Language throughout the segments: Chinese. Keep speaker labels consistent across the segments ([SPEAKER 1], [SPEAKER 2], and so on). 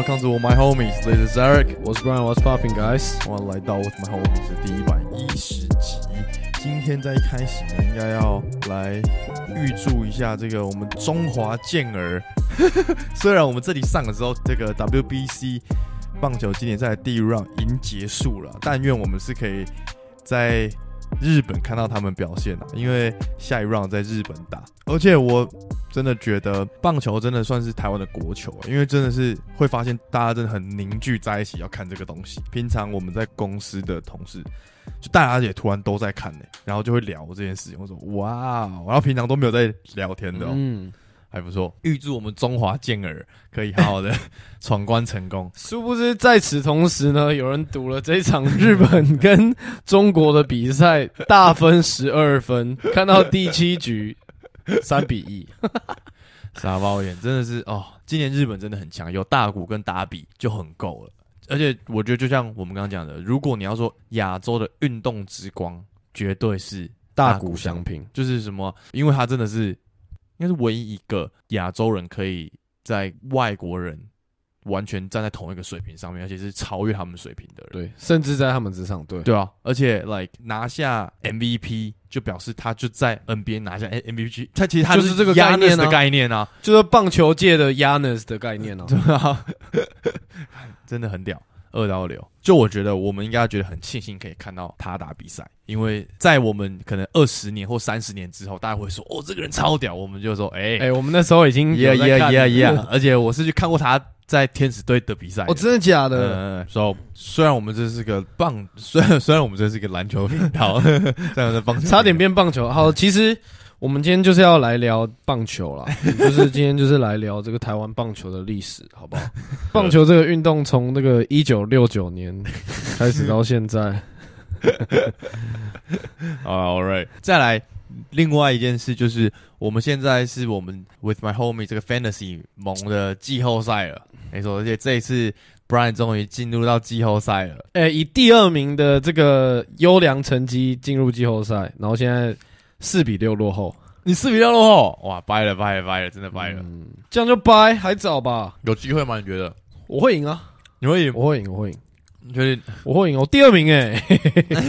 [SPEAKER 1] Welcome to my homies. This is Eric.
[SPEAKER 2] 我是 Brian，我是 Popping Guys。
[SPEAKER 1] 欢迎来到 With My Homies 的第一百一十集。今天在一开始呢，应该要来预祝一下这个我们中华健儿。虽然我们这里上的时候，这个 WBC 棒球今年赛第一 round 已经结束了，但愿我们是可以在日本看到他们表现的，因为下一 round 在日本打，而且我真的觉得棒球真的算是台湾的国球，因为真的是会发现大家真的很凝聚在一起要看这个东西。平常我们在公司的同事，就大家也突然都在看呢、然后就会聊这件事情。我说哇哦，然后平常都没有在聊天的、哦，
[SPEAKER 2] 嗯，
[SPEAKER 1] 还不错。预祝我们中华健儿可以好好的闯关成功。
[SPEAKER 2] 殊不知在此同时呢，有人赌了这一场日本跟中国的比赛，大分十二分，看到第七局 三比一。
[SPEAKER 1] 傻包眼真的是哦，今年日本真的很强，有大谷跟打比就很够了。而且我觉得就像我们刚刚讲的，如果你要说亚洲的运动之光，绝对是
[SPEAKER 2] 大谷翔平，
[SPEAKER 1] 就是什么，因为他真的是应该是唯一一个亚洲人可以在外国人完全站在同一个水平上面，而且是超越他们水平的人。
[SPEAKER 2] 对，甚至在他们之上，对，
[SPEAKER 1] 对啊，而且 like 拿下 MVP 就表示他就在 NBA 拿下 MVP，他其实他
[SPEAKER 2] 就是这个概念啊。
[SPEAKER 1] 的概念啊，
[SPEAKER 2] 就是棒球界的 Yanis 的概念啊、
[SPEAKER 1] 对啊，真的很屌，二刀流。就我觉得我们应该觉得很庆幸可以看到他打比赛，因为在我们可能二十年或三十年之后，大家会说哦这个人超屌，我们就说哎
[SPEAKER 2] 哎、我们那时候已经
[SPEAKER 1] 耶耶
[SPEAKER 2] 有在看
[SPEAKER 1] 耶耶，而且我是去看过他在天使队的比赛的。
[SPEAKER 2] 哦，真的假的？
[SPEAKER 1] 嗯，所以虽然我们这是个棒，虽然虽然我们这是个篮球频道，这样的棒球
[SPEAKER 2] 差点变棒球。好，其实我们今天就是要来聊棒球啦，就是今天就是来聊这个台湾棒球的历史，好不好？棒球这个运动从那个一九六九年开始到现在，
[SPEAKER 1] 啊，All right，再来。另外一件事就是，我们现在是我们 With My Homie 这个 Fantasy 盟的季后赛了，没错，而且这一次 Brian 终于进入到季后赛了。
[SPEAKER 2] 哎、以第二名的这个优良成绩进入季后赛，然后现在四比六落后，
[SPEAKER 1] 你四比六落后，哇，掰了掰了掰了，真的掰了，
[SPEAKER 2] 嗯，这样就掰，还早吧？
[SPEAKER 1] 有机会吗？你觉得？
[SPEAKER 2] 我会赢啊，
[SPEAKER 1] 你会赢？
[SPEAKER 2] 我会赢，我会赢。
[SPEAKER 1] 你确定？
[SPEAKER 2] 我会赢，我第二名哎、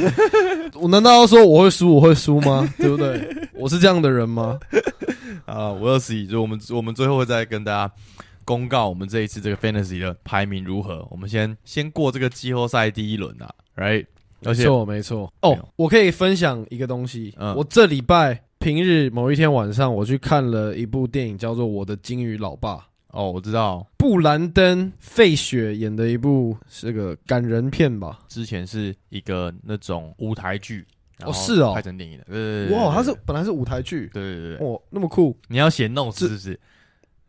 [SPEAKER 2] 我难道要说我会输，我会输吗？对不对？我是这样的人吗？
[SPEAKER 1] 啊，我要十一，就我们我们最后会再跟大家公告我们这一次这个 Fantasy 的排名如何。我们先先过这个季后赛第一轮啊，Right？而且
[SPEAKER 2] 没错，没错。哦我可以分享一个东西。
[SPEAKER 1] 嗯
[SPEAKER 2] 我这礼拜平日某一天晚上，我去看了一部电影，叫做《我的金鱼老爸》，
[SPEAKER 1] 哦，我知道
[SPEAKER 2] 布兰登·费雪演的一部是个感人片吧。
[SPEAKER 1] 之前是一个那种舞台剧，哦
[SPEAKER 2] 是哦
[SPEAKER 1] 拍成电影的。对对对
[SPEAKER 2] 哇，它是本来是舞台剧，
[SPEAKER 1] 对对对对，
[SPEAKER 2] 哇，那么酷。
[SPEAKER 1] 你要写 notes 是不是？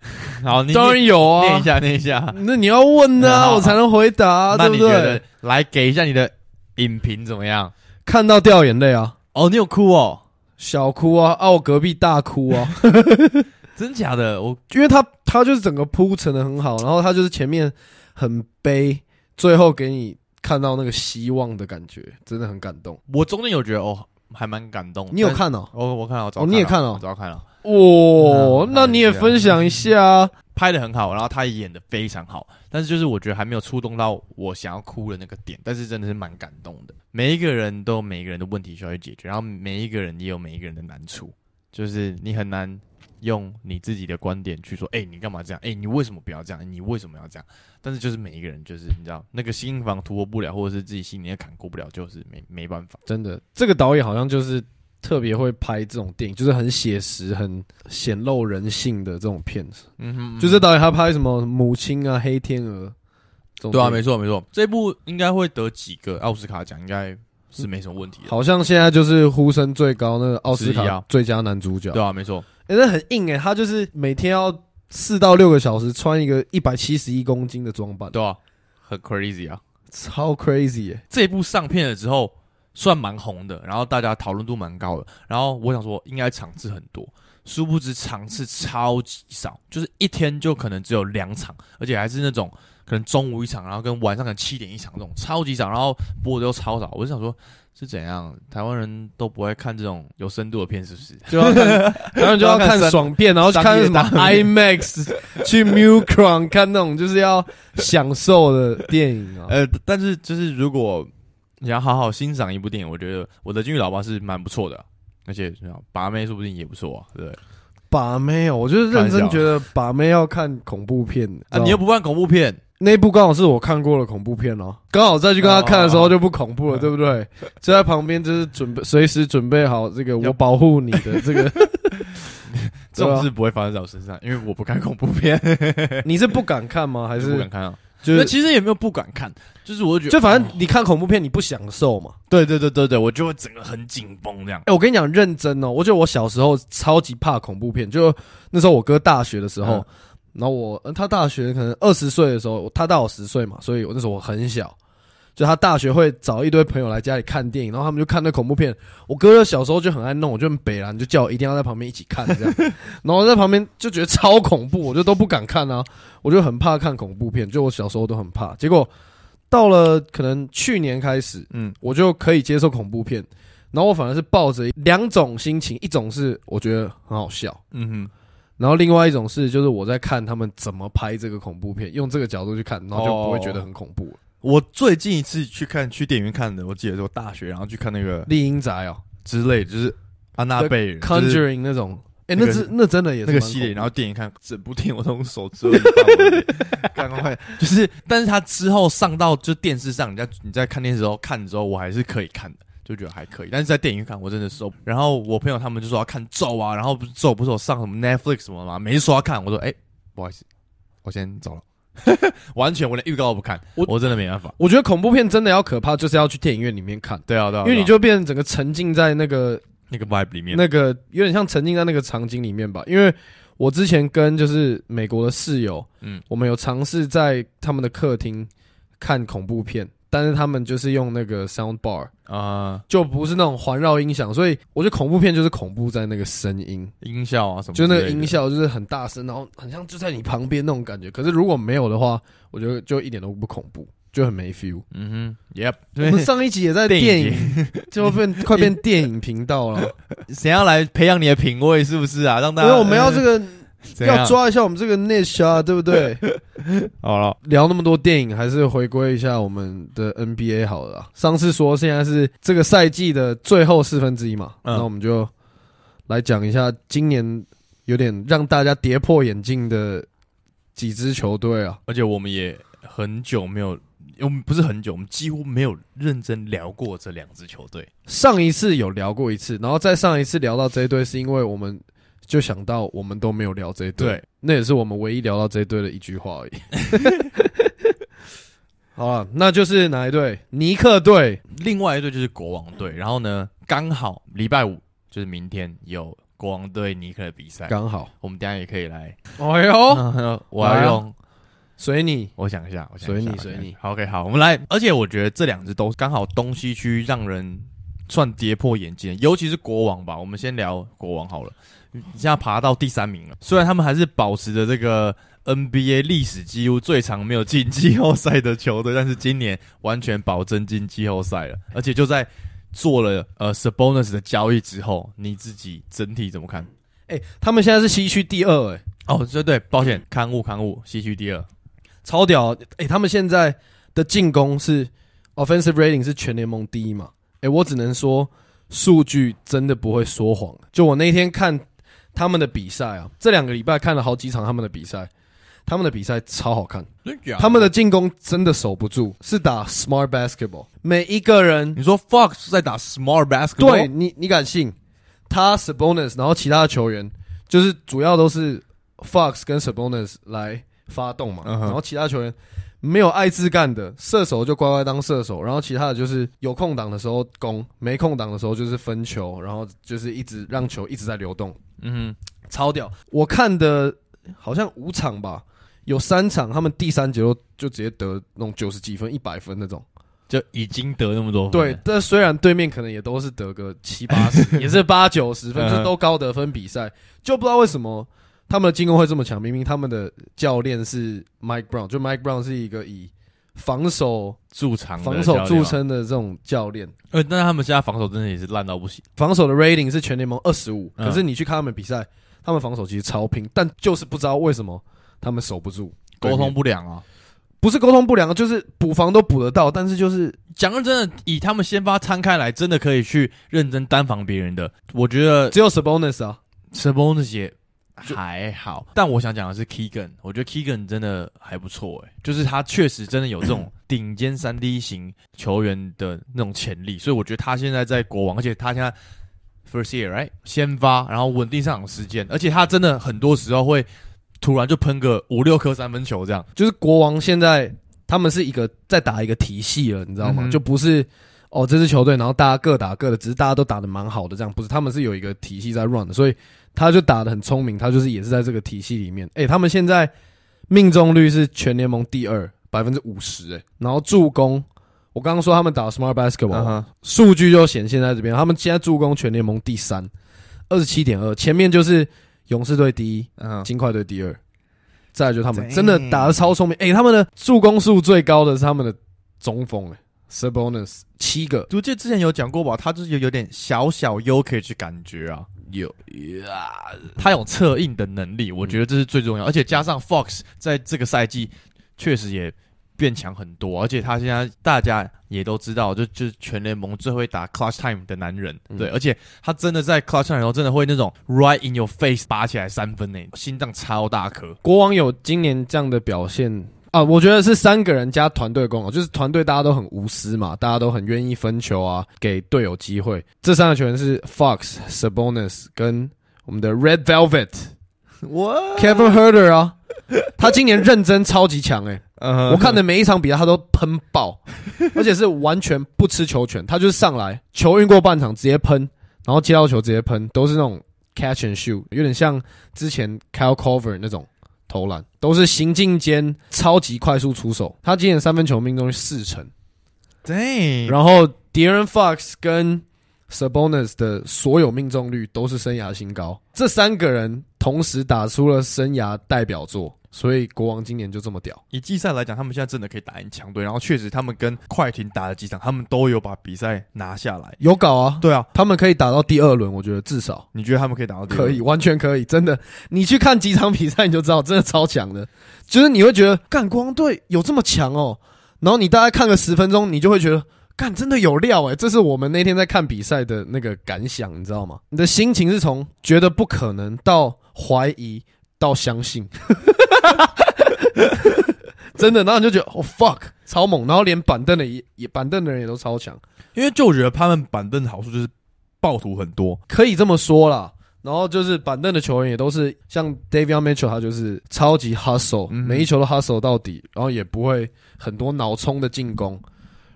[SPEAKER 1] 好，你
[SPEAKER 2] 当然有啊，
[SPEAKER 1] 念一下，念一下。
[SPEAKER 2] 那你要问啊，
[SPEAKER 1] 好
[SPEAKER 2] 我才能回答，
[SPEAKER 1] 那
[SPEAKER 2] 对不对？
[SPEAKER 1] 来给一下你的影评怎么样？
[SPEAKER 2] 看到掉眼泪啊，
[SPEAKER 1] 哦，你有哭哦？
[SPEAKER 2] 小哭啊，啊，我隔壁大哭啊。
[SPEAKER 1] 真假的？我
[SPEAKER 2] 因为他他就是整个铺陈的很好，然后他就是前面很悲，最后给你看到那个希望的感觉，真的很感动。
[SPEAKER 1] 我中间有觉得哦，还蛮感动。
[SPEAKER 2] 你有看哦？
[SPEAKER 1] 哦，我看了，我早
[SPEAKER 2] 哦你也看了
[SPEAKER 1] 我早看了，
[SPEAKER 2] 哦，
[SPEAKER 1] 嗯
[SPEAKER 2] 那你也分享一下啊。
[SPEAKER 1] 拍的很好，然后他也演的非常好，但是就是我觉得还没有触动到我想要哭的那个点，但是真的是蛮感动的。每一个人都有每一个人的问题需要去解决，然后每一个人也有每一个人的难处，就是你很难用你自己的观点去说，哎、你干嘛这样？哎、你为什么不要这样？你为什么要这样？但是就是每一个人就是你知道那个心房突破不了，或者是自己心里的坎过不了，就是没没办法。
[SPEAKER 2] 真的，这个导演好像就是特别会拍这种电影，就是很写实、很显露人性的这种片子。
[SPEAKER 1] 嗯哼
[SPEAKER 2] 就是导演他拍什么母亲啊、黑天鹅，
[SPEAKER 1] 对啊，没错没错，这部应该会得几个奥斯卡奖，应该是没什么问题的。
[SPEAKER 2] 好像现在就是呼声最高那个奥斯卡
[SPEAKER 1] 啊
[SPEAKER 2] 最佳男主角。
[SPEAKER 1] 对啊，没错。
[SPEAKER 2] 哎、那很硬哎、他就是每天要四到六个小时穿一个一百七十一公斤的装扮，
[SPEAKER 1] 对啊，很 crazy 啊！
[SPEAKER 2] 超 crazy 哎、
[SPEAKER 1] 这一部上片了之后，算蛮红的，然后大家讨论度蛮高的。然后我想说，应该场次很多，殊不知场次超级少，就是一天就可能只有两场，而且还是那种可能中午一场，然后跟晚上可能七点一场这种超级少，然后播的又超少，我就想说是怎样，台湾人都不会看这种有深度的片，是不是？
[SPEAKER 2] 就要看，当然就要看爽片，然后去看 什么 IMAX，去 Mucron 看那种就是要享受的电影啊。
[SPEAKER 1] 呃，但是就是如果你要好好欣赏一部电影，我觉得《我的金鱼老爸》是蛮不错的，而且把妹说不定也不错啊，对？
[SPEAKER 2] 把妹哦，我就是认真觉得把妹要看恐怖片
[SPEAKER 1] 啊，你又不看恐怖片，
[SPEAKER 2] 那一部刚好是我看过的恐怖片哦，刚好再去跟他看的时候就不恐怖了，对不对？就在旁边就是准备随时准备好这个我保护你的这个，
[SPEAKER 1] 这种事不会发生在我身上，因为我不看恐怖片。
[SPEAKER 2] 你是不敢看吗？还是
[SPEAKER 1] 不敢看啊？
[SPEAKER 2] 就是
[SPEAKER 1] 其实也没有不敢看，就是我觉得
[SPEAKER 2] 就反正你看恐怖片你不享受嘛。
[SPEAKER 1] 对对对对对，我就会整个很紧绷这样。
[SPEAKER 2] 哎，我跟你讲认真哦，我觉得我小时候超级怕恐怖片，就那时候我哥大学的时候，然后我他大学可能二十岁的时候，他大我十岁嘛，所以我那时候我很小。就他大学会找一堆朋友来家里看电影，然后他们就看那恐怖片。我哥小时候就很爱弄，我就很北蓝，就叫我一定要在旁边一起看这样。然后在旁边就觉得超恐怖，我就都不敢看啊，我就很怕看恐怖片。就我小时候都很怕，结果到了可能去年开始，嗯，我就可以接受恐怖片。然后我反而是抱着两种心情，一种是我觉得很好笑，嗯哼，然后另外一种是就是我在看他们怎么拍这个恐怖片，用这个角度去看，然后就不会觉得很恐怖了。
[SPEAKER 1] 我最近一次去看去电影院看的，我记得是我大学，然后去看那个《
[SPEAKER 2] 丽英宅》哦
[SPEAKER 1] 之类，就是安娜贝尔、
[SPEAKER 2] Conjuring 那种。哎，那是那真的也是
[SPEAKER 1] 那个系列，然后电影看整部电影我都用手遮。赶 快，就是，但是他之后上到就电视上，你在你在看电视时候看的时候，我还是可以看的，就觉得还可以。但是在电影院看，我真的受。然后我朋友他们就说要看咒啊，然后不是咒不是我上什么 Netflix 什么嘛，每次说要看，我说哎，不好意思，我先走了。完全，我连预告都不看，我我真的没办法。
[SPEAKER 2] 我觉得恐怖片真的要可怕，就是要去电影院里面看。
[SPEAKER 1] 对啊，对啊，
[SPEAKER 2] 因为你就变成整个沉浸在那个
[SPEAKER 1] 那个 vibe 里面，
[SPEAKER 2] 那个有点像沉浸在那个场景里面吧。因为我之前跟就是美国的室友，嗯，我们有尝试在他们的客厅看恐怖片。但是他们就是用那个 sound bar 啊，就不是那种环绕音响，所以我觉得恐怖片就是恐怖在那个声音、
[SPEAKER 1] 音效啊什么，
[SPEAKER 2] 就那个音效就是很大声，然后很像就在你旁边那种感觉。可是如果没有的话，我觉得就一点都不恐怖，就很没 feel。
[SPEAKER 1] 嗯哼，Yep，
[SPEAKER 2] 我们上一集也在电影，就变快变电影频道了。
[SPEAKER 1] 谁要来培养你的品味？是不是啊？让大家，因
[SPEAKER 2] 为我们要这个。要抓一下我们这个 niche 啊，对不对？
[SPEAKER 1] 好了，
[SPEAKER 2] 聊那么多电影，还是回归一下我们的 NBA 好了。上次说现在是这个赛季的最后四分之一嘛，那我们就来讲一下今年有点让大家跌破眼镜的几支球队啊。
[SPEAKER 1] 而且我们也很久没有，我们不是很久，我们几乎没有认真聊过这两支球队。
[SPEAKER 2] 上一次有聊过一次，然后再上一次聊到这一队，是因为我们。就想到我们都没有聊这一对，那也是我们唯一聊到这一对的一句话而已。好了，那就是哪一队？尼克队。
[SPEAKER 1] 另外一队就是国王队。然后呢，刚好礼拜五就是明天有国王队尼克的比赛，
[SPEAKER 2] 刚好
[SPEAKER 1] 我们等下也可以来。
[SPEAKER 2] 哎呦，
[SPEAKER 1] 我要用
[SPEAKER 2] 随你，
[SPEAKER 1] 我想一下，
[SPEAKER 2] 随你随你。
[SPEAKER 1] OK，好，我们来。而且我觉得这两支都刚好东西区让人算跌破眼镜，尤其是国王吧。我们先聊国王好了。现在爬到第三名了，虽然他们还是保持着这个 NBA 历史几乎最长没有进季后赛的球队，但是今年完全保证进季后赛了，而且就在做了呃 Sabonis 的交易之后，你自己整体怎么看？
[SPEAKER 2] 哎，他们现在是西区第二，哎，
[SPEAKER 1] 哦，对对，抱歉，刊物刊物，西区第二，
[SPEAKER 2] 超屌，哎，他们现在的进攻是 offensive rating 是全联盟第一嘛？哎，我只能说数据真的不会说谎，就我那天看。他们的比赛啊，这两个礼拜看了好几场他们的比赛，他们的比赛超好看，他们的进攻真的守不住，是打 smart basketball，每一个人，
[SPEAKER 1] 你说 Fox 在打 smart basketball，
[SPEAKER 2] 对你，你敢信？他 Sabonis，然后其他的球员就是主要都是 Fox 跟 Sabonis 来发动嘛，然后其他球员没有爱自干的，射手就乖乖当射手，然后其他的就是有空档的时候攻，没空档的时候就是分球，然后就是一直让球一直在流动。嗯，超屌！我看的好像五场吧，有三场他们第三节就就直接得那种九十几分、一百分那种，
[SPEAKER 1] 就已经得那么多分。
[SPEAKER 2] 对，但虽然对面可能也都是得个七八十，也是八九十分，就都高得分比赛，就不知道为什么他们的进攻会这么强？明明他们的教练是 Mike Brown，就 Mike Brown 是一个以防守
[SPEAKER 1] 驻场
[SPEAKER 2] 防守著称的这种教练。
[SPEAKER 1] 呃，但是他们现在防守真的也是烂到不行。
[SPEAKER 2] 防守的 rating 是全联盟二十五，
[SPEAKER 1] 嗯
[SPEAKER 2] 可是你去看他们比赛，他们防守其实超拼，但就是不知道为什么他们守不住，
[SPEAKER 1] 沟通
[SPEAKER 2] 不
[SPEAKER 1] 不良啊。
[SPEAKER 2] 不是沟通不良，就是补防都补得到，但是就是
[SPEAKER 1] 讲认真的，以他们先发摊开来，真的可以去认真单防别人的。我觉得
[SPEAKER 2] 只有 Sabonis 啊
[SPEAKER 1] ，Sabonis 也还好，但我想讲的是 Keegan，我觉得 Keegan 真的还不错诶，就是他确实真的有这种 顶尖三 D 型球员的那种潜力，所以我觉得他现在在国王，而且他现在 first year right 先发，然后稳定上场时间，而且他真的很多时候会突然就喷个五六颗三分球这样。
[SPEAKER 2] 就是国王现在他们是一个在打一个体系了，你知道吗？
[SPEAKER 1] 嗯
[SPEAKER 2] 就不是哦这支球队，然后大家各打各的，只是大家都打的蛮好的，这样不是？他们是有一个体系在 run 的，所以他就打的很聪明，他就是也是在这个体系里面。诶、他们现在命中率是全联盟第二，百分之五十，诶，然后助攻。我刚刚说他们打 smart basketball，、数据就显现在这边。他们现在助攻全联盟第三，二十七点二，前面就是勇士队第一，
[SPEAKER 1] 嗯，
[SPEAKER 2] 金块队第二，再来就是他们真的打的超聪明。诶、他们的助攻数最高的是他们的中锋、诶 Sabonis 七个，
[SPEAKER 1] 我记得之前有讲过吧，他就是有有点小小 u k 去感觉啊。
[SPEAKER 2] 有呀，
[SPEAKER 1] 他有策应的能力，我觉得这是最重要，而且加上 Fox 在这个赛季确实也变强很多，而且他现在大家也都知道，就就是全联盟最会打 clutch time 的男人，
[SPEAKER 2] 嗯。
[SPEAKER 1] 对，而且他真的在 clutch time 的时候真的会那种 right in your face 拔起来三分呢，心脏超大颗，
[SPEAKER 2] 国王有今年这样的表现啊，我觉得是三个人加团队功劳，就是团队大家都很无私嘛，大家都很愿意分球啊，给队友机会。这三个球员是 Fox、Sabonis 跟我们的 Red Velvet
[SPEAKER 1] 我
[SPEAKER 2] Kevin Herder 啊，他今年认真超级强诶、
[SPEAKER 1] 我
[SPEAKER 2] 我看的每一场比赛他都喷爆，而且是完全不吃球权，他就是上来球运过半场直接喷，然后接到球直接喷，都是那种 catch and shoot，有点像之前 Kyle Cover 那种投篮，都是行进间超级快速出手。他今年三分球命中率四成，
[SPEAKER 1] 对，
[SPEAKER 2] 然后 De'Aaron Fox 跟 Sabonis 的所有命中率都是生涯新高，这三个人同时打出了生涯代表作，所以国王今年就这么屌。
[SPEAKER 1] 以季赛来讲，他们现在真的可以打赢强队，然后确实他们跟快艇打了几场，他们都有把比赛拿下来。
[SPEAKER 2] 有搞啊，
[SPEAKER 1] 对啊，
[SPEAKER 2] 他们可以打到第二轮，我觉得至少
[SPEAKER 1] 你觉得他们可以打到第二
[SPEAKER 2] 可以，完全可以，真的。你去看几场比赛，你就知道，真的超强的。就是你会觉得，干国王队有这么强哦，然后你大概看个十分钟，你就会觉得，干真的有料诶。这是我们那天在看比赛的那个感想，你知道吗？你的心情是从觉得不可能到怀疑到相信，真的，然后你就觉得哦 fuck 超猛，然后连板凳的也也板凳的人也都超强。
[SPEAKER 1] 因为就我觉得他们板凳的好处就是暴徒很多，
[SPEAKER 2] 可以这么说啦。然后就是板凳的球员也都是像 Davion Mitchell，他就是超级 hustle，、
[SPEAKER 1] 嗯
[SPEAKER 2] 每一球都 hustle 到底，然后也不会很多脑冲的进攻。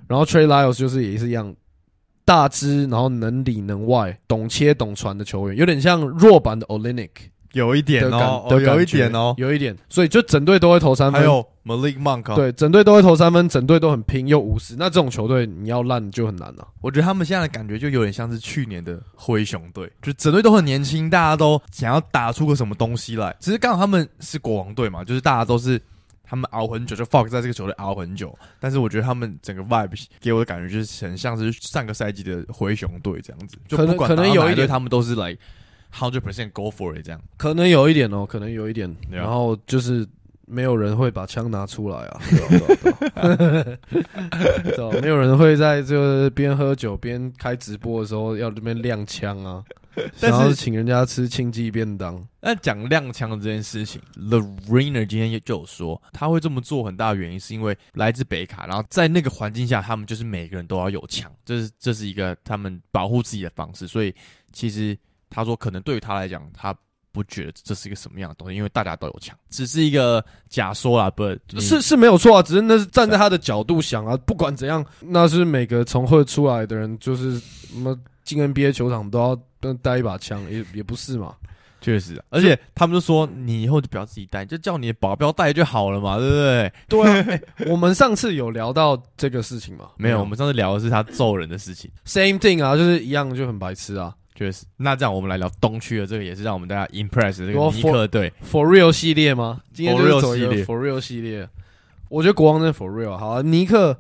[SPEAKER 2] 然后 Trey Lyles 就是也是一样，大只，然后能里能外，懂切懂传的球员，有点像弱版的 Olenek
[SPEAKER 1] 有一点、哦，有一点哦，
[SPEAKER 2] 有一点。所以就整队都会投三分，
[SPEAKER 1] 还有 Malik Monk，、啊，，
[SPEAKER 2] 对，整队都会投三分，整队都很拼又无私。那这种球队你要烂就很难了、
[SPEAKER 1] 我觉得他们现在的感觉就有点像是去年的灰熊队，就整队都很年轻，大家都想要打出个什么东西来。只是刚好他们是国王队嘛，就是大家都是他们熬很久，就 Fox 在这个球队熬很久。但是我觉得他们整个 vibe 给我的感觉就是很像是上个赛季的灰熊队这样子，就
[SPEAKER 2] 可能
[SPEAKER 1] 不管
[SPEAKER 2] 可能有一点
[SPEAKER 1] 他们都是来 hundred percent go for it 这样。
[SPEAKER 2] 可能有一点哦，可能有一点。然后就是没有人会把枪拿出来啊，没有人会在这个边喝酒边开直播的时候要这边亮枪啊，
[SPEAKER 1] 但是
[SPEAKER 2] 然后请人家吃庆记便当。
[SPEAKER 1] 那讲亮枪的这件事情，The Rainer 今天就有说，他会这么做很大的原因是因为来自北卡，然后在那个环境下，他们就是每个人都要有枪，这是这是一个他们保护自己的方式。所以其实他说，可能对于他来讲，他不觉得这是一个什么样的东西，因为大家都有枪，只是一个假说啦，不
[SPEAKER 2] 是是没有错啊，只是那是站在他的角度想啊，不管怎样，那是每个从会出来的人，就是什么进 NBA 球场都要都带一把枪，也也不是嘛。
[SPEAKER 1] 确实，而且他们就说，你以后就不要自己带，就叫你的保镖带就好了嘛，对不对？
[SPEAKER 2] 对啊，欸 我们上次有聊到这个事情吗？
[SPEAKER 1] 没有，我们上次聊的是他揍人的事情。
[SPEAKER 2] same thing 啊，就是一样就很白痴啊。
[SPEAKER 1] 确实。那这样我们来聊东区的这个，也是让我们大家 impress 的这个
[SPEAKER 2] 我
[SPEAKER 1] 尼克队。
[SPEAKER 2] For Real 系列吗？今天就是走 For Real 系列。我觉得国王真的 For Real 好、啊。尼克，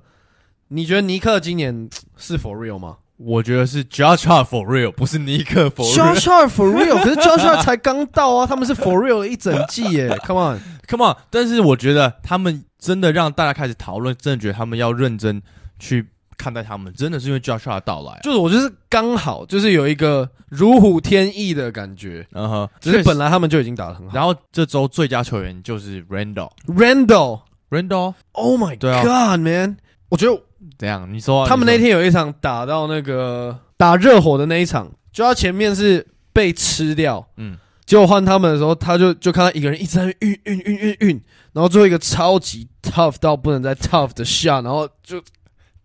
[SPEAKER 2] 你觉得尼克今年是 For Real 吗
[SPEAKER 1] 我觉得是 Josh Hart for real，不是尼克 for real。
[SPEAKER 2] ？Josh Hart For Real，可是 Josh Hart 才刚到啊，他们是 For Real 了一整季耶，Come on。
[SPEAKER 1] Come on！但是我觉得他们真的让大家开始讨论，真的觉得他们要认真去看待他们，真的是因为 Josh Hart 的到来。
[SPEAKER 2] 就是我就是刚好就是有一个如虎添翼的感觉，
[SPEAKER 1] 嗯哼，
[SPEAKER 2] 只是本来他们就已经打得很好。
[SPEAKER 1] 然后这周最佳球员就是 Randall。
[SPEAKER 2] Randall。
[SPEAKER 1] Randall
[SPEAKER 2] Oh my
[SPEAKER 1] 对啊
[SPEAKER 2] God, man！我觉得
[SPEAKER 1] 怎样？你说啊
[SPEAKER 2] 他们那天有一场打到那个打热火的那一场，就他前面是被吃掉，
[SPEAKER 1] 嗯，
[SPEAKER 2] 结果换他们的时候，他就就看到一个人一直在运运运运运，然后最后一个超级 tough 到不能再 tough 的 shot，然后就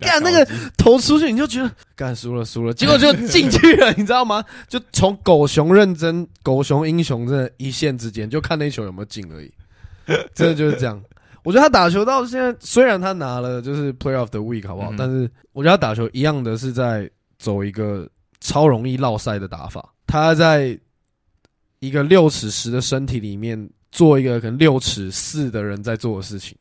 [SPEAKER 2] 干那个投出去，你就觉得干输了输了，结果就进去了，你知道吗？就从狗熊认真、狗熊英雄真的一线之间，就看那球有没有进而已，真的就是这样。我觉得他打球到现在，虽然他拿了就是 Player of the Week 好不好？
[SPEAKER 1] 嗯
[SPEAKER 2] 但是我觉得他打球一样的是在走一个超容易落赛的打法。他在一个六尺十的身体里面做一个可能六尺四的人在做的事情。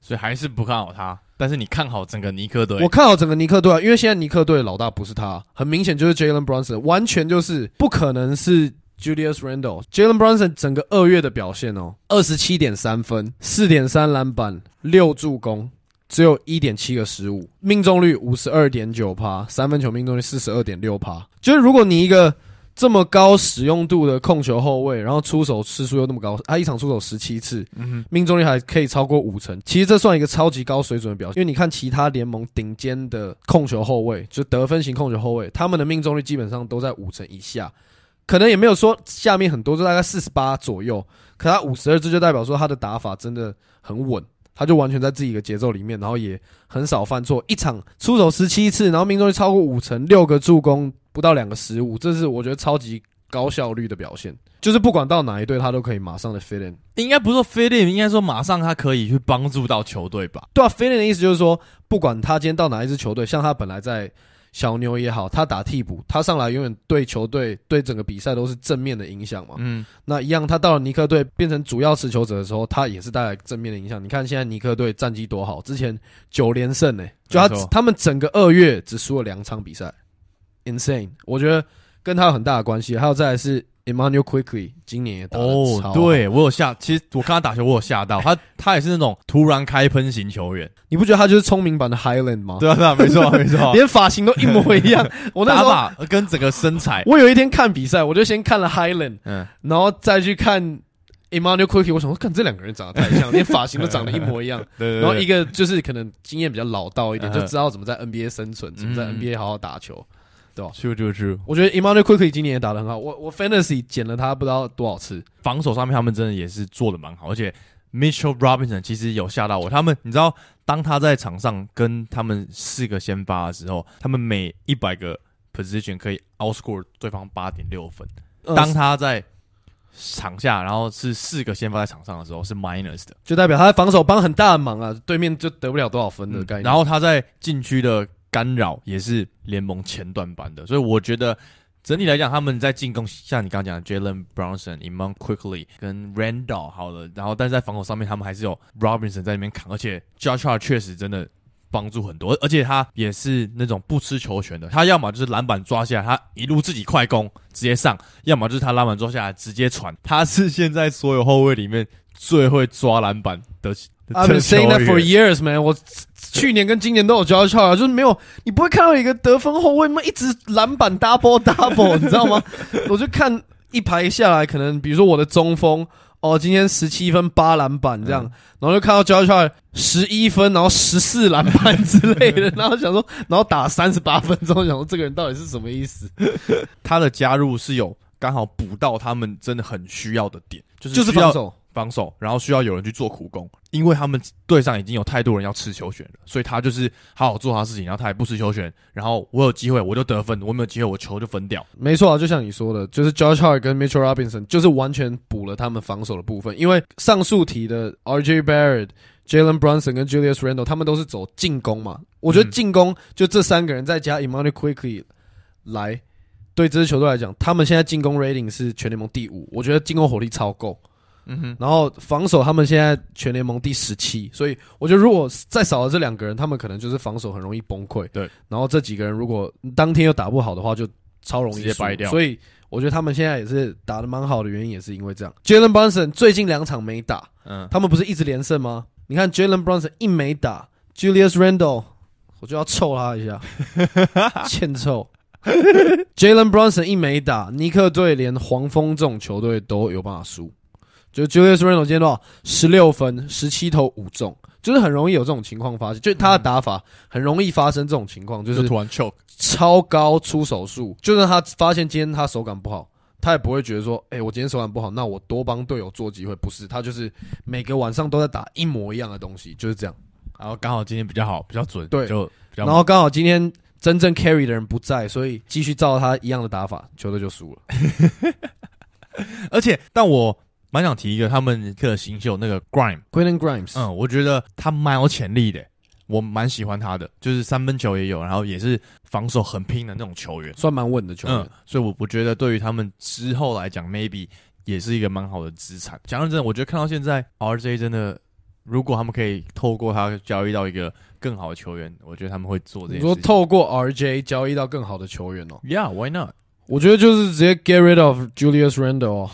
[SPEAKER 1] 所以还是不看好他。但是你看好整个尼克队，
[SPEAKER 2] 我看好整个尼克队啊，因为现在尼克队的老大不是他，很明显就是 Jalen Brunson，完全就是不可能是 Julius Randle。Jalen Brunson 整个二月的表现哦，二十七点三分，四点三篮板，六助攻，只有一点七个失误，命中率五十二点九趴，三分球命中率四十二点六趴。就是如果你一个这么高使用度的控球后卫，然后出手次数又那么高，他一场出手十七次，
[SPEAKER 1] 嗯，
[SPEAKER 2] 命中率还可以超过五成，其实这算一个超级高水准的表现。因为你看其他联盟顶尖的控球后卫，就得分型控球后卫，他们的命中率基本上都在五成以下，可能也没有说下面很多，就大概四十八左右。可他五十二，这就代表说他的打法真的很稳，他就完全在自己的节奏里面，然后也很少犯错，一场出手十七次，然后命中率超过五成，六个助攻，不到两个失误，这是我觉得超级高效率的表现。就是不管到哪一队，他都可以马上的 fit in。
[SPEAKER 1] 应该不是说 fit in，应该说马上他可以去帮助到球队吧？
[SPEAKER 2] 对啊 f i n 的意思就是说，不管他今天到哪一支球队，像他本来在小牛也好，他打替补，他上来永远对球队、对整个比赛都是正面的影响嘛。
[SPEAKER 1] 嗯，
[SPEAKER 2] 那一样，他到了尼克队变成主要持球者的时候，他也是带来正面的影响。你看现在尼克队战绩多好，之前九连胜呢、就他他们整个二月只输了两场比赛，insane。我觉得跟他有很大的关系。还有再来是 Emmanuel Quickly，今年也打得
[SPEAKER 1] 哦
[SPEAKER 2] 超，好，
[SPEAKER 1] 对我有吓，其实我看他打球，我有吓到他，他也是那种突然开喷型球员。
[SPEAKER 2] 你不觉得他就是聪明版的 Highland 吗？
[SPEAKER 1] 对啊，对啊，没错，没错。
[SPEAKER 2] 连发型都一模一样。我那时
[SPEAKER 1] 打
[SPEAKER 2] 候
[SPEAKER 1] 法跟整个身材，
[SPEAKER 2] 我有一天看比赛，我就先看了 Highland，
[SPEAKER 1] 嗯，
[SPEAKER 2] 然后再去看 Emmanuel Quickly。我想说，看这两个人长得太像，连发型都长得一模一样。
[SPEAKER 1] 对对对。
[SPEAKER 2] 然后一个就是可能经验比较老道一点，
[SPEAKER 1] 嗯
[SPEAKER 2] 就知道怎么在 NBA 生存，怎么在
[SPEAKER 1] 嗯
[SPEAKER 2] NBA 好好打球。
[SPEAKER 1] 就就就
[SPEAKER 2] 我觉得 Emmanuel Quickly 今年也打得很好，我我 Fantasy 捡了他不知道多少次。
[SPEAKER 1] 防守上面他们真的也是做的蛮好，而且 Mitchell Robinson 其实有吓到我。他们你知道，当他在场上跟他们四个先发的时候，他们每一百个 position 可以 outscore 对方八点六分。
[SPEAKER 2] 呃
[SPEAKER 1] 当他在场下，然后是四个先发在场上的时候是 minus 的，
[SPEAKER 2] 就代表他在防守帮很大的忙啊，对面就得不了多少分的概念。
[SPEAKER 1] 嗯然后他在禁区的干扰也是联盟前段班的，所以我觉得整体来讲，他们在进攻，像你刚刚讲的 Jalen Brunson、Iman Quickly 跟 Randall 好了，然后但是在防守上面，他们还是有 Robinson 在那边扛，而且 Joshua 确实真的。帮助很多，而且他也是那种不吃球权的，他要么就是篮板抓下来，他一路自己快攻直接上；要么就是他篮板抓下来直接传。他是现在所有后卫里面最会抓篮板的。
[SPEAKER 2] I've been saying that for years, man 我。去年跟今年都有交叉啊，就是没有，你不会看到一个得分后卫嘛一直篮板 double double，你知道吗？我就看一排下来，可能比如说我的中锋哦，今天十七分八篮板这样，
[SPEAKER 1] 嗯
[SPEAKER 2] 然后就看到交叉十一分，然后十四篮板之类的，然后想说，然后打三十八分钟，想说这个人到底是什么意思？
[SPEAKER 1] 他的加入是有刚好补到他们真的很需要的点，就是
[SPEAKER 2] 防守，
[SPEAKER 1] 防守，然后需要有人去做苦工，因为他们队上已经有太多人要吃球权了，所以他就是好好做他事情，然后他也不吃球权，然后我有机会我就得分，我没有机会我球就分掉。
[SPEAKER 2] 没错啊，就像你说的，就是 Josh Hart 跟 Mitchell Robinson 就是完全补了他们防守的部分，因为上述提的 RJ Barrett、Jalen Brunson 跟 Julius Randle 他们都是走进攻嘛，我觉得
[SPEAKER 1] 嗯
[SPEAKER 2] 进攻就这三个人再加 Emmanuel Quickly 来，对这支球队来讲，他们现在进攻 rating 是全联盟第五，我觉得进攻火力超够。
[SPEAKER 1] 嗯哼，
[SPEAKER 2] 然后防守他们现在全联盟第十七，所以我觉得如果再少了这两个人，他们可能就是防守很容易崩溃。
[SPEAKER 1] 对，
[SPEAKER 2] 然后这几个人如果当天又打不好的话，就超容易输
[SPEAKER 1] 直接掰掉
[SPEAKER 2] 所以我觉得他们现在也是打的蛮好的原因，也是因为这样。Jalen Brunson 最近两场没打，
[SPEAKER 1] 嗯，
[SPEAKER 2] 他们不是一直连胜吗？你看 Jalen Brunson 一没打，Julius Randle 我就要臭他一下，欠臭。Jalen Brunson 一没打，尼克队连黄蜂这种球队都有办法输。就 Julius Randle 今天多少？十六分，十七投五中，就是很容易有这种情况发生。就是他的打法很容易发生这种情况，就
[SPEAKER 1] 就是突然 choke，
[SPEAKER 2] 超高出手数。就算他发现今天他手感不好，他也不会觉得说，哎、我今天手感不好，那我多帮队友做机会。不是，他就是每个晚上都在打一模一样的东西，就是这样。
[SPEAKER 1] 然后刚好今天比较好，比较准，
[SPEAKER 2] 对
[SPEAKER 1] 就
[SPEAKER 2] 然后刚好今天真正 carry 的人不在，所以继续照他一样的打法，球队就输了。
[SPEAKER 1] 而且，但我蛮想提一个他们的新秀那个
[SPEAKER 2] Grime，Quentin Grimes，
[SPEAKER 1] 嗯，我觉得他蛮有潜力的，我蛮喜欢他的，就是三分球也有，然后也是防守很拼的那种球员，
[SPEAKER 2] 算蛮稳的球员。
[SPEAKER 1] 嗯，所以我我觉得对于他们之后来讲，maybe 也是一个蛮好的资产。讲认真的，我觉得看到现在 RJ 真的，如果他们可以透过他交易到一个更好的球员，我觉得他们会做这
[SPEAKER 2] 你说
[SPEAKER 1] 件事情。
[SPEAKER 2] 透过 RJ 交易到更好的球员哦
[SPEAKER 1] ，Yeah，why not？
[SPEAKER 2] 我觉得就是直接 get rid of Julius Randle 哦。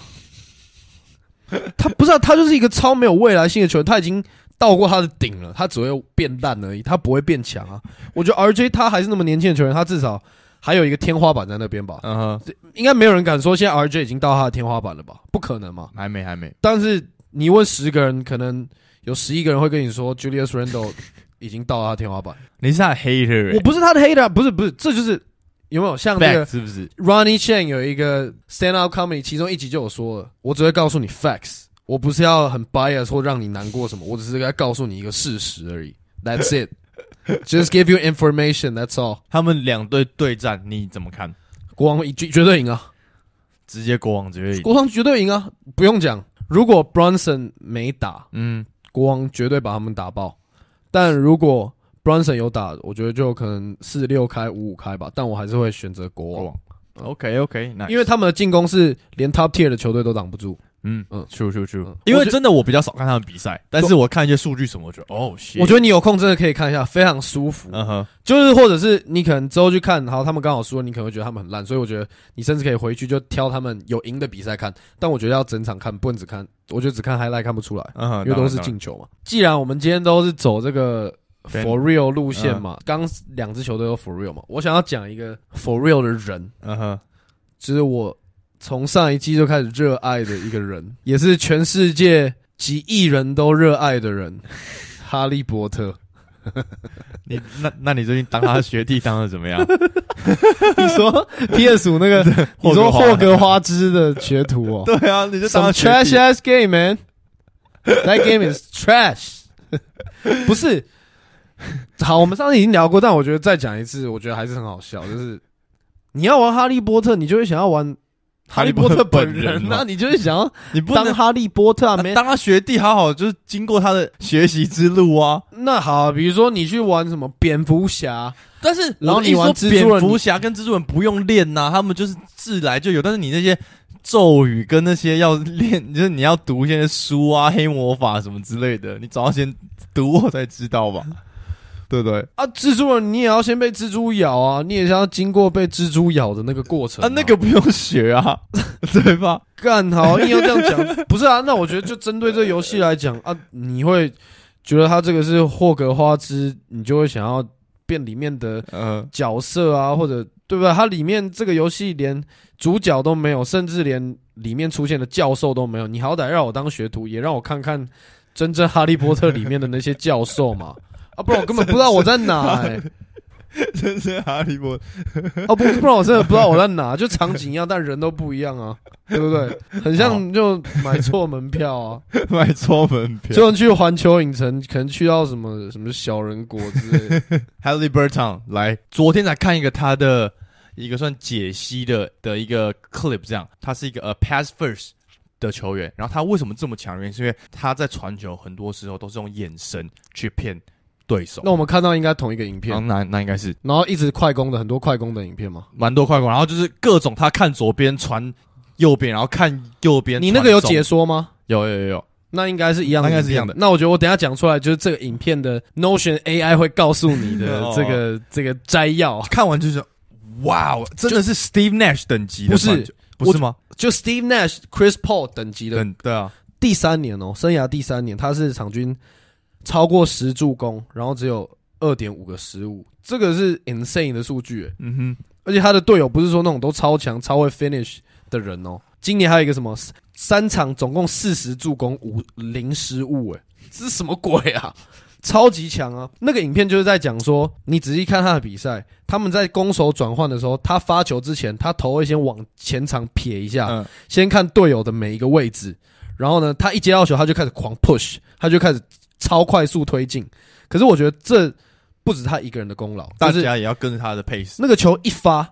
[SPEAKER 2] 他不是啊，他就是一个超没有未来性的球员，他已经到过他的顶了，他只会变烂而已，他不会变强啊。我觉得 RJ 他还是那么年轻的球员，他至少还有一个天花板在那边吧。
[SPEAKER 1] 嗯哼，
[SPEAKER 2] 应该没有人敢说现在 RJ 已经到他的天花板了吧？不可能嘛。
[SPEAKER 1] 还没还没。
[SPEAKER 2] 但是你问十个人，可能有十一个人会跟你说 Julius Randle 已经到他的天花板。
[SPEAKER 1] 你是他的 hater，欸
[SPEAKER 2] 我不是他的 hater，不是不是，这就是有没有像那个
[SPEAKER 1] 是不是
[SPEAKER 2] ？Ronnie Chang 有一个 stand up comedy，其中一集就有说了，我只会告诉你 facts，我不是要很 bias 或让你难过什么，我只是该告诉你一个事实而已。That's it. Just give you information. That's all.
[SPEAKER 1] 他们两队对战，你怎么看？
[SPEAKER 2] 国王绝绝对赢啊！
[SPEAKER 1] 直接国王绝对赢。
[SPEAKER 2] 国王绝对赢啊！不用讲，如果 Bronson 没打，
[SPEAKER 1] 嗯，
[SPEAKER 2] 国王绝对把他们打爆。但如果 Brunson 有打，我觉得就可能四六开五五开吧。但我还是会选择国王。
[SPEAKER 1] OK OK，那
[SPEAKER 2] 因为他们的进攻是连 top tier 的球队都挡不住。
[SPEAKER 1] 嗯
[SPEAKER 2] 嗯
[SPEAKER 1] 嗯，true true true，
[SPEAKER 2] 嗯
[SPEAKER 1] 因为真的我比较少看他们比赛，但是我看一些数据什么，我觉得哦，
[SPEAKER 2] 我觉得你有空真的可以看一下，非常舒服。
[SPEAKER 1] 嗯哼，
[SPEAKER 2] 就是或者是你可能之后去看，好，他们刚好输了，你可能会觉得他们很烂，所以我觉得你甚至可以回去就挑他们有赢的比赛看。但我觉得要整场看，不能只看，我觉得只看 highlight 看不出来，
[SPEAKER 1] 嗯哼，
[SPEAKER 2] 因为都是进球嘛。既然我们今天都是走这个 for real 路线嘛，刚两支球队都 for real 嘛，我想要讲一个 for real 的人，
[SPEAKER 1] 嗯哼，
[SPEAKER 2] 就是我从上一季就开始热爱的一个人，也是全世界几亿人都热爱的人——哈利波特。
[SPEAKER 1] 你那那你最近当他的学弟当的怎么样？
[SPEAKER 2] 你说 PS 五那个，你说霍格华兹的学徒哦？
[SPEAKER 1] 对啊，你就当
[SPEAKER 2] trash
[SPEAKER 1] 弟
[SPEAKER 2] ass game, man. That game is trash. 不是，好，我们上次已经聊过，但我觉得再讲一次，我觉得还是很好笑。就是你要玩哈利波特，你就会想要玩哈利波特本人
[SPEAKER 1] 哈利波特本人
[SPEAKER 2] 那、你就会想要
[SPEAKER 1] 你不能
[SPEAKER 2] 当哈利波特啊，没
[SPEAKER 1] 当他学弟，好好就是经过他的学习之路啊。
[SPEAKER 2] 那好，比如说你去玩什么蝙蝠侠，
[SPEAKER 1] 但是，
[SPEAKER 2] 然后你玩蜘蛛人
[SPEAKER 1] 蝙蝠侠跟蜘蛛人不用练呐、他们就是自来就有。但是你那些咒语跟那些要练，就是你要读一些书啊、黑魔法什么之类的，你总要先读我才知道吧？对不对？
[SPEAKER 2] 啊，蜘蛛人你也要先被蜘蛛咬啊，你也是要经过被蜘蛛咬的那个过程
[SPEAKER 1] 啊，那个不用学啊，对吧？
[SPEAKER 2] 干好，硬要这样讲，不是啊？那我觉得就针对这游戏来讲啊，你会觉得它这个是霍格花之，你就会想要变里面的
[SPEAKER 1] 嗯，
[SPEAKER 2] 角色啊，或者对不对？它里面这个游戏连主角都没有，甚至连里面出现的教授都没有。你好歹让我当学徒，也让我看看真正哈利波特里面的那些教授嘛。啊，不然我根本不知道我在哪哎、
[SPEAKER 1] 真是哈利波特。
[SPEAKER 2] 哦不，不然我真的不知道我在哪，就场景一样，但人都不一样啊，对不对？很像就买错门票啊，
[SPEAKER 1] 买错门票。
[SPEAKER 2] 就去环球影城，可能去到什么什么小人国之类的。
[SPEAKER 1] Halliburton 来，昨天才看一个他的一个算解析的的一个 clip，这样，他是一个呃 pass first 的球员，然后他为什么这么强？原因是因为他在传球很多时候都是用眼神去骗对手。
[SPEAKER 2] 那我们看到应该同一个影片
[SPEAKER 1] 那那应该是
[SPEAKER 2] 然后一直快攻的很多快攻的影片嘛。
[SPEAKER 1] 蛮多快攻，然后就是各种他看左边传右边，然后看右边。
[SPEAKER 2] 你那个有解说吗？
[SPEAKER 1] 有有有有，
[SPEAKER 2] 那应该是一样的，
[SPEAKER 1] 那应该是一样的。
[SPEAKER 2] 那我觉得我等一下讲出来，就是这个影片的 Notion AI 会告诉你的
[SPEAKER 1] 哦
[SPEAKER 2] 这个这个摘要。
[SPEAKER 1] 看完就是哇，哦真的是 Steve Nash 等级的
[SPEAKER 2] 不是，
[SPEAKER 1] 不是吗？
[SPEAKER 2] 就 Steve Nash、Chris Paul 等级的
[SPEAKER 1] 对对啊，
[SPEAKER 2] 第三年哦，生涯第三年，他是场均超过十助攻，然后只有二点五个失误，这个是 insane 的数据诶。
[SPEAKER 1] 嗯哼，
[SPEAKER 2] 而且他的队友不是说那种都超强、超会 finish 的人哦。今年还有一个什么三场总共四十助攻五零失误，诶，这是什么鬼啊？超级强啊！那个影片就是在讲说，你仔细看他的比赛，他们在攻守转换的时候，他发球之前，他头会先往前场撇一下，
[SPEAKER 1] 嗯，
[SPEAKER 2] 先看队友的每一个位置，然后呢，他一接到球，他就开始狂 push，他就开始超快速推进。可是我觉得这不止他一个人的功劳，
[SPEAKER 1] 大家也要跟着他的 pace。
[SPEAKER 2] 那个球一发，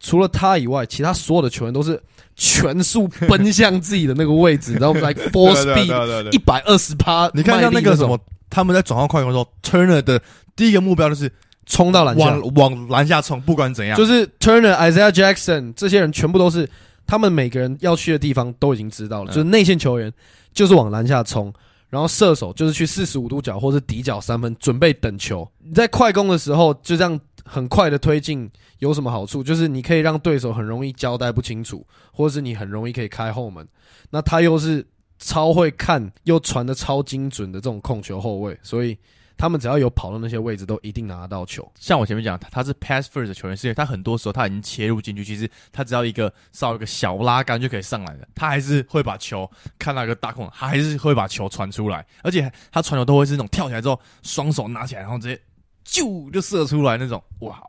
[SPEAKER 2] 除了他以外，其他所有的球员都是全速奔向自己的那个位置，然后 like full speed 一百二十趴，
[SPEAKER 1] 你看像那个什么，他们在转换快攻的时候，Turner 的第一个目标就是
[SPEAKER 2] 冲到篮下
[SPEAKER 1] 往，往篮下冲，不管怎样。
[SPEAKER 2] 就是 Turner、Isaiah Jackson 这些人全部都是他们每个人要去的地方都已经知道了，
[SPEAKER 1] 嗯
[SPEAKER 2] 就是内线球员就是往篮下冲，然后射手就是去四十五度角或是底角三分准备等球。你在快攻的时候就这样很快的推进有什么好处？就是你可以让对手很容易交代不清楚，或是你很容易可以开后门。那他又是超会看又传的超精准的这种控球后卫，所以。他们只要有跑到那些位置，都一定拿得到球。
[SPEAKER 1] 像我前面讲，他是 pass first 的球员，是因为他很多时候他已经切入进去，其实他只要一个稍微一个小拉杆就可以上来了，他还是会把球看到一个大空，他还是会把球传出来，而且他传球都会是那种跳起来之后双手拿起来，然后直接就就射出来那种，哇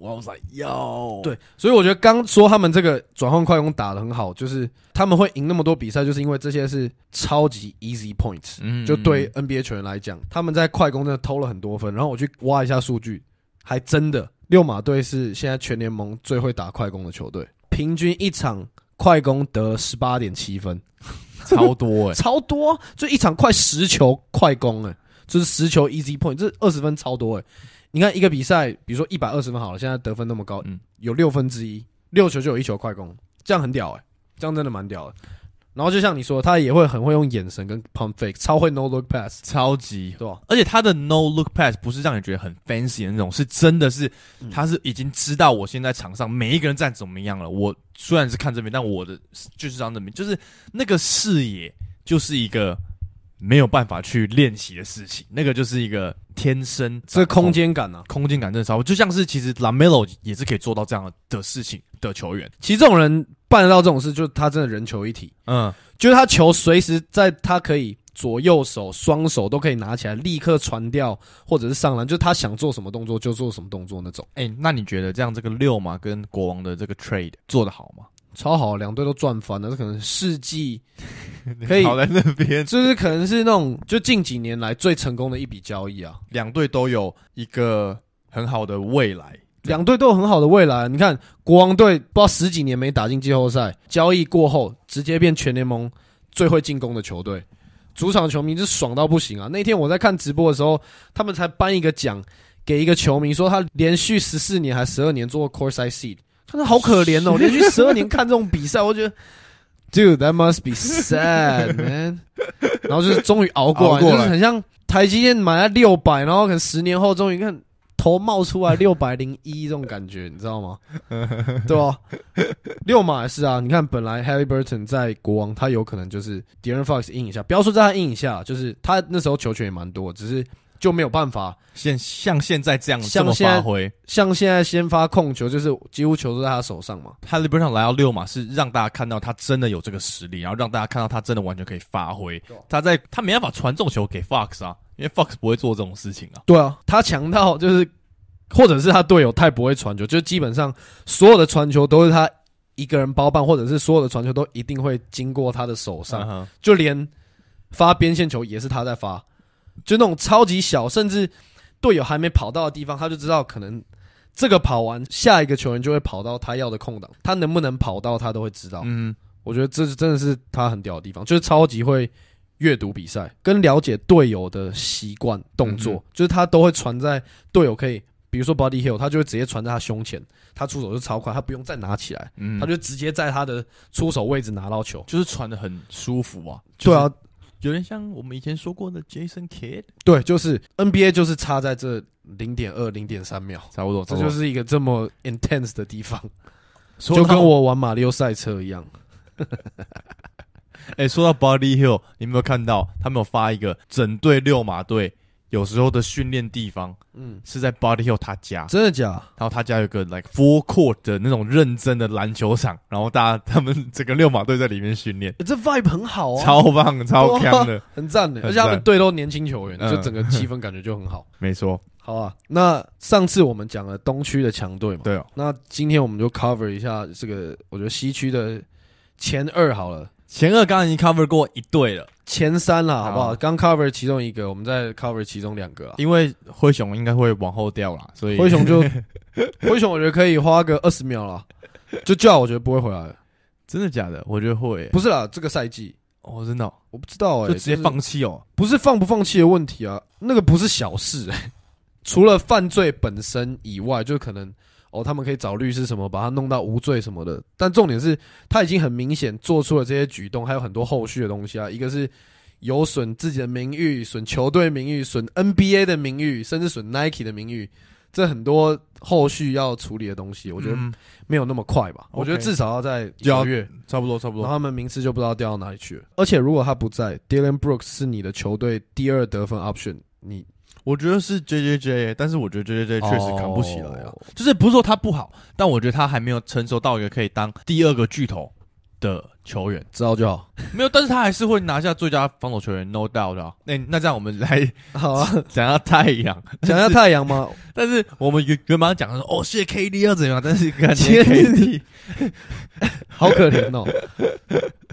[SPEAKER 1] 哇塞哟，
[SPEAKER 2] 对，所以我觉得刚说他们这个转换快攻打的很好，就是他们会赢那么多比赛，就是因为这些是超级 easy points。
[SPEAKER 1] 嗯
[SPEAKER 2] 就对 NBA 球员来讲，他们在快攻真的偷了很多分。然后我去挖一下数据，还真的六马队是现在全联盟最会打快攻的球队，平均一场快攻得十八点七分，
[SPEAKER 1] 超多哎、
[SPEAKER 2] 超多啊，就一场快十球快攻，哎，就是十球 easy point，这二十分超多哎。你看一个比赛，比如说一百二十分好了，现在得分那么高，
[SPEAKER 1] 嗯
[SPEAKER 2] 有六分之一，六球就有一球快攻，这样很屌哎、这样真的蛮屌的。然后就像你说，他也会很会用眼神跟 pump fake，超会 no look pass，
[SPEAKER 1] 超级
[SPEAKER 2] 对吧？
[SPEAKER 1] 而且他的 no look pass 不是让你觉得很 fancy 的那种，是真的是
[SPEAKER 2] 嗯
[SPEAKER 1] 他是已经知道我现在场上每一个人站怎么样了。我虽然是看这边，但我的就是让这边，就是那个视野就是一个没有办法去练习的事情，那个就是一个天生
[SPEAKER 2] 这空间感啊，
[SPEAKER 1] 空间感真的超，就像是其实 Lamelo 也是可以做到这样的事情的球员。
[SPEAKER 2] 其实这种人办得到这种事，就是他真的人球一体，
[SPEAKER 1] 嗯，
[SPEAKER 2] 就是他球随时在他可以左右手双手都可以拿起来，立刻传掉或者是上篮，就是他想做什么动作就做什么动作那种，
[SPEAKER 1] 哎、那你觉得这样这个六嘛跟国王的这个 trade 做得好吗？
[SPEAKER 2] 超好，两队都赚翻了，这可能世纪 可以
[SPEAKER 1] 好在那边，
[SPEAKER 2] 就是可能是那种就近几年来最成功的一笔交易啊，
[SPEAKER 1] 两队都有一个很好的未来。
[SPEAKER 2] 两队都有很好的未来。你看国王队不知道十几年没打进季后赛，交易过后直接变全联盟最会进攻的球队，主场球迷是爽到不行啊！那天我在看直播的时候，他们才颁一个奖给一个球迷，说他连续十四年还十二年做 courtside seat，他说好可怜哦，连续十二年看这种比赛，我觉得。Dude, that must be sad, man. 然后就是终于熬过来，
[SPEAKER 1] 熬过来
[SPEAKER 2] 就是很像台积电买了六百，然后可能十年后终于看头冒出来六百零一这种感觉，你知道吗？对吧？六马也是啊，你看本来 Harry Burton 在国王，他有可能就是 d a r e n Fox 阴影下，不要说在他阴影下，就是他那时候球权也蛮多，只是就没有办法
[SPEAKER 1] 现像现在这样这么发挥，
[SPEAKER 2] 像现在先发控球，就是几乎球都在他手上嘛。
[SPEAKER 1] 他基本上来到六嘛是让大家看到他真的有这个实力，然后让大家看到他真的完全可以发挥。他在他没办法传这种球给 Fox 啊，因为 Fox 不会做这种事情啊。
[SPEAKER 2] 对啊，他强到就是，或者是他队友太不会传球，就基本上所有的传球都是他一个人包办，或者是所有的传球都一定会经过他的手上。就连发边线球也是他在发，就那种超级小，甚至队友还没跑到的地方，他就知道可能这个跑完，下一个球员就会跑到他要的空档，他能不能跑到他都会知道。
[SPEAKER 1] 嗯，
[SPEAKER 2] 我觉得这是真的是他很屌的地方，就是超级会阅读比赛，跟了解队友的习惯动作，
[SPEAKER 1] 嗯
[SPEAKER 2] 就是他都会传在队友可以，比如说 Body Hill，他就会直接传在他胸前，他出手就超快，他不用再拿起来，
[SPEAKER 1] 嗯
[SPEAKER 2] 他就直接在他的出手位置拿到球。
[SPEAKER 1] 就是传的很舒服啊。
[SPEAKER 2] 对啊，，
[SPEAKER 1] 有点像我们以前说过的 Jason Kidd，
[SPEAKER 2] 对，就是 NBA 就是差在这零点二、零点三秒，
[SPEAKER 1] 差不多，
[SPEAKER 2] 这就是一个这么 intense 的地方，就跟我玩马里奥赛车一样。
[SPEAKER 1] 哎、说到 Body Hill，你有没有看到他们有发一个整队六马队有时候的训练地方
[SPEAKER 2] 嗯，
[SPEAKER 1] 是在 Body Hill 他家，
[SPEAKER 2] 真的假？
[SPEAKER 1] 然后他家有个 like full court 的那种认真的篮球场，然后大家他们整个六马队在里面训练，
[SPEAKER 2] 欸这 vibe 很好啊，
[SPEAKER 1] 超棒超强的，
[SPEAKER 2] 很赞的，而且他们队都年轻球员，
[SPEAKER 1] 嗯。
[SPEAKER 2] 就整个气氛感觉就很好。
[SPEAKER 1] 没错，
[SPEAKER 2] 好啊，那上次我们讲了东区的强队嘛，
[SPEAKER 1] 对哦，
[SPEAKER 2] 那今天我们就 cover 一下这个，我觉得西区的前二好了，
[SPEAKER 1] 前二刚刚已经 cover 过一队了，
[SPEAKER 2] 前三啦，好不好？刚 cover 其中一个，我们再 cover 其中两个啊。
[SPEAKER 1] 因为灰熊应该会往后掉啦，所以
[SPEAKER 2] 灰熊就 灰熊，我觉得可以花个二十秒啦，就叫我觉得不会回来了。
[SPEAKER 1] 真的假的？我觉得会、
[SPEAKER 2] 不是啦，这个赛季
[SPEAKER 1] 哦，真的哦、
[SPEAKER 2] 我不知道哎、
[SPEAKER 1] 就直接放弃哦。
[SPEAKER 2] 不是放不放弃的问题啊，那个不是小事哎、除了犯罪本身以外，就可能哦，他们可以找律师什么把他弄到无罪什么的。但重点是他已经很明显做出了这些举动，还有很多后续的东西啊。一个是有损自己的名誉、损球队名誉、损 NBA 的名誉，甚至损 Nike 的名誉，这很多后续要处理的东西，我觉得
[SPEAKER 1] 嗯
[SPEAKER 2] 没有那么快吧。我觉得至少要在一个月。
[SPEAKER 1] 差不多差不多。
[SPEAKER 2] 然后他们名次就不知道掉到哪里去了。而且如果他不在，Dylan Brooks 是你的球队第二得分 option，你
[SPEAKER 1] 我觉得是 J J J，但是我觉得 J J J 确实扛不起来啊。
[SPEAKER 2] 哦
[SPEAKER 1] 就是不是说他不好，但我觉得他还没有成熟到一个可以当第二个巨头的球员。
[SPEAKER 2] 知道就好。
[SPEAKER 1] 没有，但是他还是会拿下最佳防守球员，no doubt 的啊。那那这样我们来
[SPEAKER 2] 好啊，
[SPEAKER 1] 讲下太阳。
[SPEAKER 2] 讲一下太阳吗？
[SPEAKER 1] 但是我们原原本讲说，哦，谢谢 K D 要怎样，但是感觉 K D
[SPEAKER 2] 好可怜哦。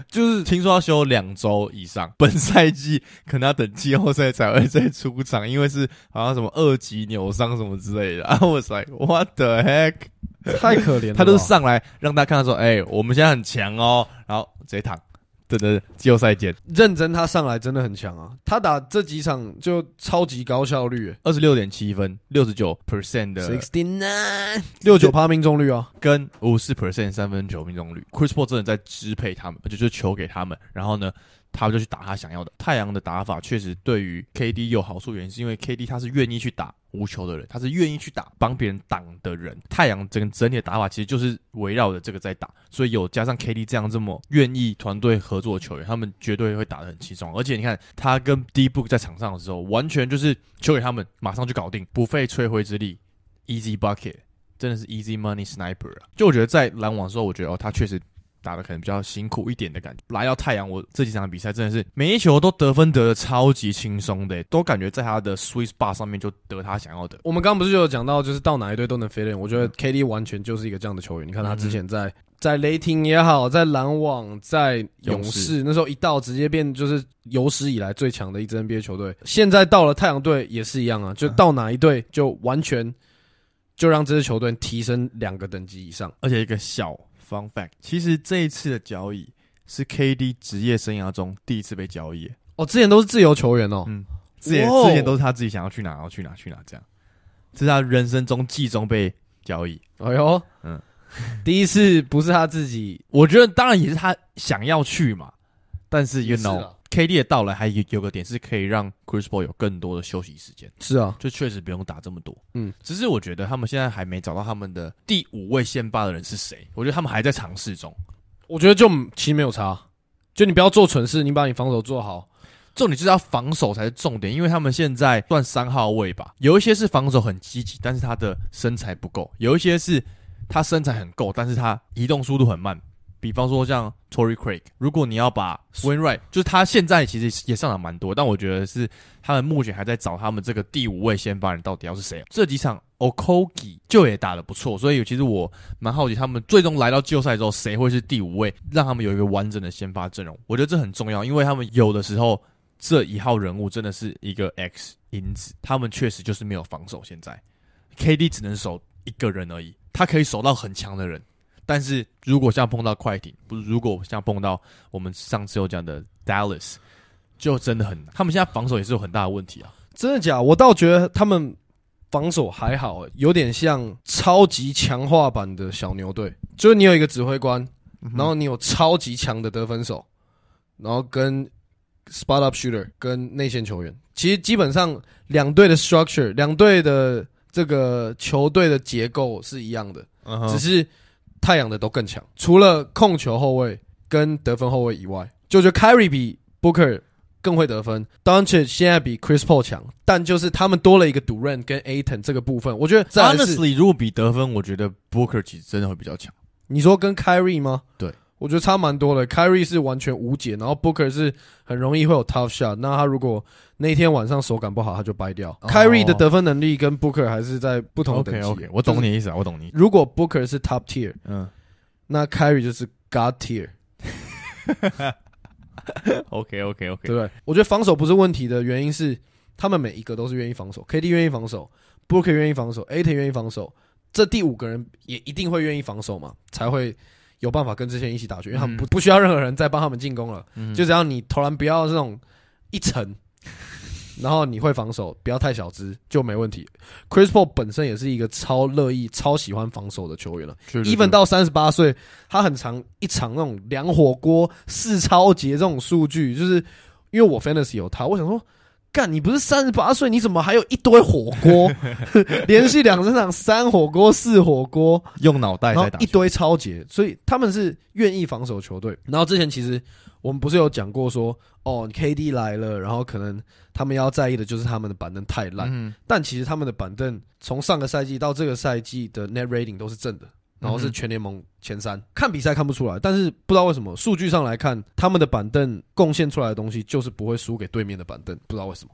[SPEAKER 1] 就是听说要休两周以上，本赛季可能要等季后赛才会再出场，因为是好像什么二级扭伤什么之类的。然后我 was like what the heck，
[SPEAKER 2] 太可怜了。
[SPEAKER 1] 他都是上来让大家看到说，哎、我们现在很强哦，然后直接躺，等着季后赛见。
[SPEAKER 2] 认真，他上来真的很强啊。他打这几场就超级高效率
[SPEAKER 1] 二十六点七分，六十九 percent 的
[SPEAKER 2] ，sixty nine 六九趴命中率啊。
[SPEAKER 1] 跟五十 percent 三分球命中率，Chris Paul 真的在支配他们，而且就是球给他们，然后呢，他们就去打他想要的。太阳的打法确实对于 KD 有好处，原因是因为 KD 他是愿意去打无球的人，他是愿意去打帮别人挡的人。太阳整整体的打法其实就是围绕着这个在打，所以有加上 KD 这样这么愿意团队合作的球员，他们绝对会打得很轻松。而且你看他跟 D Book 在场上的时候，完全就是球给他们，马上就搞定，不费吹灰之力，easy bucket。真的是 easy money sniper 啊！就我觉得在篮网的时候，我觉得哦，他确实打的可能比较辛苦一点的感觉。来到太阳，我这几场比赛真的是每一球都得分得的超级轻松的，都感觉在他的 sweet spot 上面就得他想要的。
[SPEAKER 2] 我们刚刚不是就有讲到，就是到哪一队都能 fit in，。我觉得 KD 完全就是一个这样的球员。你看他之前在在雷霆也好，在篮网、在勇士那时候一到直接变就是有史以来最强的一支 NBA 球队。现在到了太阳队也是一样啊，就到哪一队就完全就让这支球队提升两个等级以上。
[SPEAKER 1] 而且一个小 fun fact，其实这一次的交易是 KD 职业生涯中第一次被交易。
[SPEAKER 2] 哦，之前都是自由球员哦。
[SPEAKER 1] 嗯之前
[SPEAKER 2] 哦
[SPEAKER 1] 之前都是他自己想要去哪，然后去哪去哪这样。这是他人生中季中被交易。
[SPEAKER 2] 哎呦，
[SPEAKER 1] 嗯
[SPEAKER 2] 嗯，第一次不是他自己，
[SPEAKER 1] 我觉得当然也是他想要去嘛，但是 you know
[SPEAKER 2] 啊
[SPEAKER 1] KD 的到来还有有个点是可以让 Chris Paul 有更多的休息时间，
[SPEAKER 2] 是啊，
[SPEAKER 1] 就确实不用打这么多。
[SPEAKER 2] 嗯，
[SPEAKER 1] 只是我觉得他们现在还没找到他们的第五位先发的人是谁，我觉得他们还在尝试中。
[SPEAKER 2] 我觉得就其实没有差，就你不要做蠢事，你把你防守做好。
[SPEAKER 1] 重点就是要防守才是重点，因为他们现在算三号位吧，有一些是防守很积极，但是他的身材不够；有一些是他身材很够，但是他移动速度很慢。比方说像 Tory Craig，如果你要把 Wainwright，就是他现在其实也上场蛮多，但我觉得是他们目前还在找他们这个第五位先发人到底要是谁。这几场 Okogi 就也打得不错，所以其实我蛮好奇他们最终来到季后赛之后，谁会是第五位，让他们有一个完整的先发阵容。我觉得这很重要，因为他们有的时候这一号人物真的是一个 X 因子，他们确实就是没有防守。现在 KD 只能守一个人而已，他可以守到很强的人，但是如果像碰到快艇，不是如果像碰到我们上次有讲的 Dallas，就真的很难。他们现在防守也是有很大的问题啊。
[SPEAKER 2] 真的假？我倒觉得他们防守还好、欸，有点像超级强化版的小牛队，就是你有一个指挥官，然后你有超级强的得分手，然后跟 spot up shooter 跟内线球员，其实基本上两队的 structure，两队的这个球队的结构是一样的，只是太阳的都更强。除了控球后卫跟得分后卫以外，就觉得 Kyrie 比 Booker 更会得分 d o n c h 现在比 Chris Paul 强，但就是他们多了一个 Durant 跟 Aton 这个部分，我觉得
[SPEAKER 1] honestly，如果比得分，我觉得 Booker 其实真的会比较强。
[SPEAKER 2] 你说跟 Kyrie 吗？
[SPEAKER 1] 对，
[SPEAKER 2] 我觉得差蛮多的。Kyrie 是完全无解，然后 Booker 是很容易会有 tough shot。那他如果那天晚上手感不好，他就掰掉。
[SPEAKER 1] 哦。
[SPEAKER 2] Kyrie 的得分能力跟 Booker 还是在不同等
[SPEAKER 1] OK
[SPEAKER 2] 级。
[SPEAKER 1] OK，我懂你的意思啊，我懂你。
[SPEAKER 2] 如果 Booker 是 top tier，
[SPEAKER 1] 嗯。
[SPEAKER 2] 那 Kyrie 就是 God tier，，OK
[SPEAKER 1] OK OK，
[SPEAKER 2] 对不对？我觉得防守不是问题的原因是，他们每一个都是愿意防守，KD 愿意防守，Booker 愿意防守，Aton 愿意防守，这第五个人也一定会愿意防守嘛，才会有办法跟这些人一起打球，因为他们不、不需要任何人再帮他们进攻了，
[SPEAKER 1] 嗯。
[SPEAKER 2] 就只要你投篮不要这种一层，然后你会防守，不要太小只就没问题。Chris Paul 本身也是一个超乐意、超喜欢防守的球员了。even 到三十八岁，他很长一场那种两火锅、四超节这种数据，就是因为我 fantasy 有他，我想说，干你不是三十八岁，你怎么还有一堆火锅？连续两场三火锅、四火锅，
[SPEAKER 1] 用脑袋在打，
[SPEAKER 2] 一堆超节，所以他们是愿意防守球队。然后之前其实我们不是有讲过说，哦，KD 来了，然后可能他们要在意的就是他们的板凳太烂，
[SPEAKER 1] 嗯。
[SPEAKER 2] 但其实他们的板凳从上个赛季到这个赛季的 net rating 都是正的，然后是全联盟前三。看比赛看不出来，但是不知道为什么数据上来看，他们的板凳贡献出来的东西就是不会输给对面的板凳，不知道为什么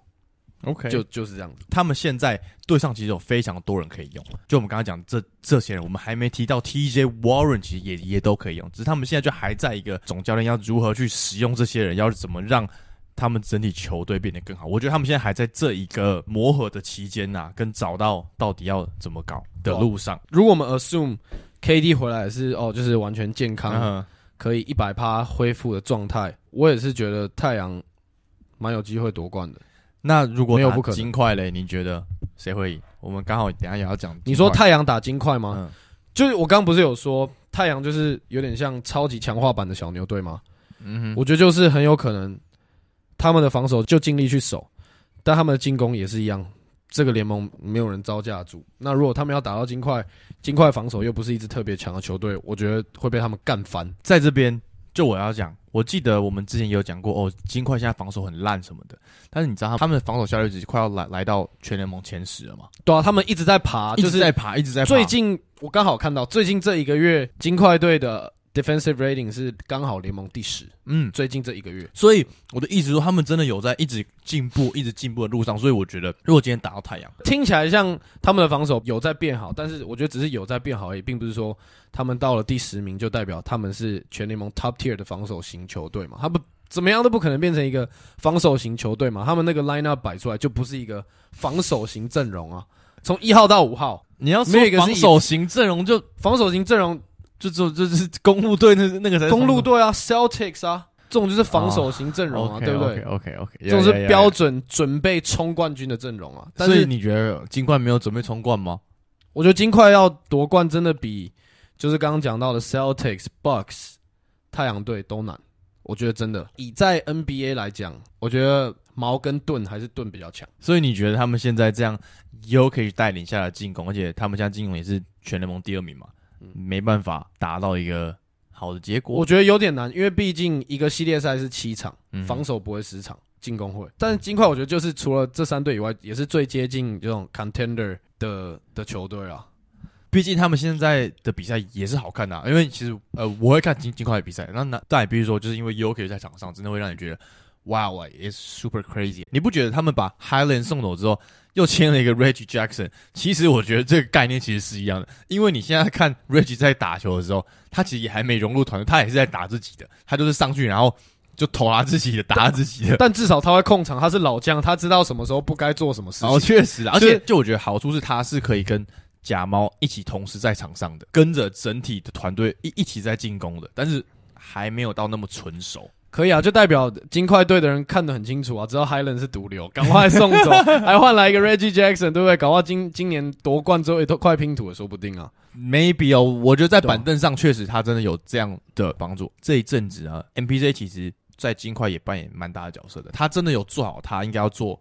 [SPEAKER 1] ，OK，
[SPEAKER 2] 就
[SPEAKER 1] 就
[SPEAKER 2] 就是这样子。
[SPEAKER 1] 他们现在队上其实有非常多人可以用，就我们刚刚讲这这些人，我们还没提到 TJ Warren，其实也也都可以用，只是他们现在就还在一个总教练要如何去使用这些人，要怎么让他们整体球队变得更好。我觉得他们现在还在这一个磨合的期间呐、跟找到到底要怎么搞的路上。
[SPEAKER 2] 如果我们 assume KD 回来是哦，就是完全健康，
[SPEAKER 1] 嗯，
[SPEAKER 2] 可以一百趴恢复的状态，我也是觉得太阳蛮有机会夺冠的。
[SPEAKER 1] 那如果打
[SPEAKER 2] 没有不可
[SPEAKER 1] 金块嘞，你觉得谁会赢？我们刚好等下也要讲。
[SPEAKER 2] 你说太阳打金块吗？
[SPEAKER 1] 嗯
[SPEAKER 2] 就是我刚刚不是有说太阳就是有点像超级强化版的小牛队吗？
[SPEAKER 1] 嗯哼，
[SPEAKER 2] 我觉得就是很有可能他们的防守就尽力去守，但他们的进攻也是一样。这个联盟没有人招架住。那如果他们要打到金块，金块防守又不是一支特别强的球队，我觉得会被他们干翻。
[SPEAKER 1] 在这边，就我要讲，我记得我们之前也有讲过哦，金块现在防守很烂什么的，但是你知道他们的防守效率值快要来来到全联盟前十了嘛？
[SPEAKER 2] 对啊，他们一直在爬，
[SPEAKER 1] 一
[SPEAKER 2] 就是
[SPEAKER 1] 直在爬，一直在爬。
[SPEAKER 2] 最近我刚好看到，最近这一个月金块队的 defensive rating 是刚好联盟第十。
[SPEAKER 1] 嗯，
[SPEAKER 2] 最近这一个月，
[SPEAKER 1] 所以我的意思说，他们真的有在一直进步，一直进步的路上。所以我觉得，如果今天打到太阳，
[SPEAKER 2] 听起来像他们的防守有在变好，但是我觉得只是有在变好而已，并不是说他们到了第十名就代表他们是全联盟 top tier 的防守型球队嘛？他们怎么样都不可能变成一个防守型球队嘛？他们那个 lineup 摆出来就不是一个防守型阵容啊。从一号到五号，
[SPEAKER 1] 你要说
[SPEAKER 2] 一个
[SPEAKER 1] 防守型阵容就，
[SPEAKER 2] 防守型阵容，
[SPEAKER 1] 就就 就是公路队那那个才
[SPEAKER 2] 公路队啊，Celtics 啊，这种就是防守型阵容啊，对不对
[SPEAKER 1] ？？OK OK，
[SPEAKER 2] 这种是标准准备冲冠军的阵容啊。但是
[SPEAKER 1] 所以你觉得金块没有准备冲冠吗？
[SPEAKER 2] 我觉得金块要夺冠真的比就是刚刚讲到的 Celtics、Bucks、太阳队都难。我觉得真的以在 NBA 来讲，我觉得矛跟盾还是盾比较强。
[SPEAKER 1] 所以你觉得他们现在这样 u k 带领下来进攻，而且他们现在进攻也是全联盟第二名嘛，没办法达到一个好的结果。
[SPEAKER 2] 我觉得有点难，因为毕竟一个系列赛是七场，
[SPEAKER 1] 嗯
[SPEAKER 2] 防守不会十场，进攻会。但是金块我觉得就是除了这三队以外，也是最接近这种 contender 的的球队啊。
[SPEAKER 1] 毕竟他们现在的比赛也是好看的、啊，因为其实呃我会看金金块的比赛，那那但也必须说，就是因为 UK 在场上，真的会让你觉得哇哇，it's super crazy。你不觉得他们把 Highland 送走之后，又签了一个 Reggie Jackson？其实我觉得这个概念其实是一样的，因为你现在看 Reggie 在打球的时候，他其实也还没融入团队，他也是在打自己的，他就是上去然后就投他自己的，打他自己的。
[SPEAKER 2] 但至少他会控场，他是老将，他知道什么时候不该做什么事情。
[SPEAKER 1] 哦，确实啊，而且就我觉得好处是他是可以跟假猫一起同时在场上的，跟着整体的团队一一起在进攻的，但是还没有到那么纯熟。
[SPEAKER 2] 可以啊，就代表金块队的人看得很清楚啊，知道 Highland 是毒瘤，赶快送走，还换来一个 Reggie Jackson，对不对？搞不好今今年夺冠之后也都快拼图了，说不定啊。
[SPEAKER 1] maybe 哦，我觉得在板凳上确实他真的有这样的帮助。这一阵子啊，MPJ 其实在金块也扮演蛮大的角色的，他真的有做好他应该要做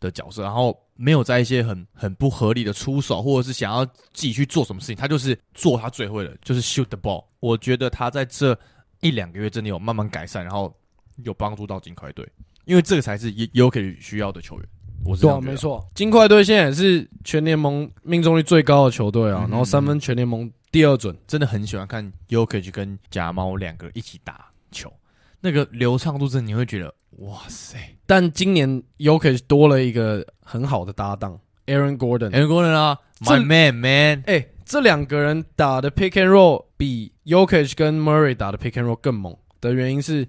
[SPEAKER 1] 的角色，然后没有在一些很很不合理的出手，或者是想要自己去做什么事情，他就是做他最会的，就是 shoot the ball。我觉得他在这一两个月真的有慢慢改善，然后有帮助到金块队，因为这个才是 y o k 需要的球员。我是这
[SPEAKER 2] 对没。错，金块队现在也是全联盟命中率最高的球队啊，
[SPEAKER 1] 嗯
[SPEAKER 2] 然后三分全联盟第二准。
[SPEAKER 1] 真的很喜欢看 y o k i 跟假猫两个一起打球，那个流畅度真的你会觉得哇塞
[SPEAKER 2] 但今年 y o k i 多了一个很好的搭档 Aaron Gordon。
[SPEAKER 1] ，Aaron Gordon 啊，My Man Man，
[SPEAKER 2] 哎、这两个人打的 pick and roll 比 Yokic 跟 Murray 打的 pick and roll 更猛的原因是，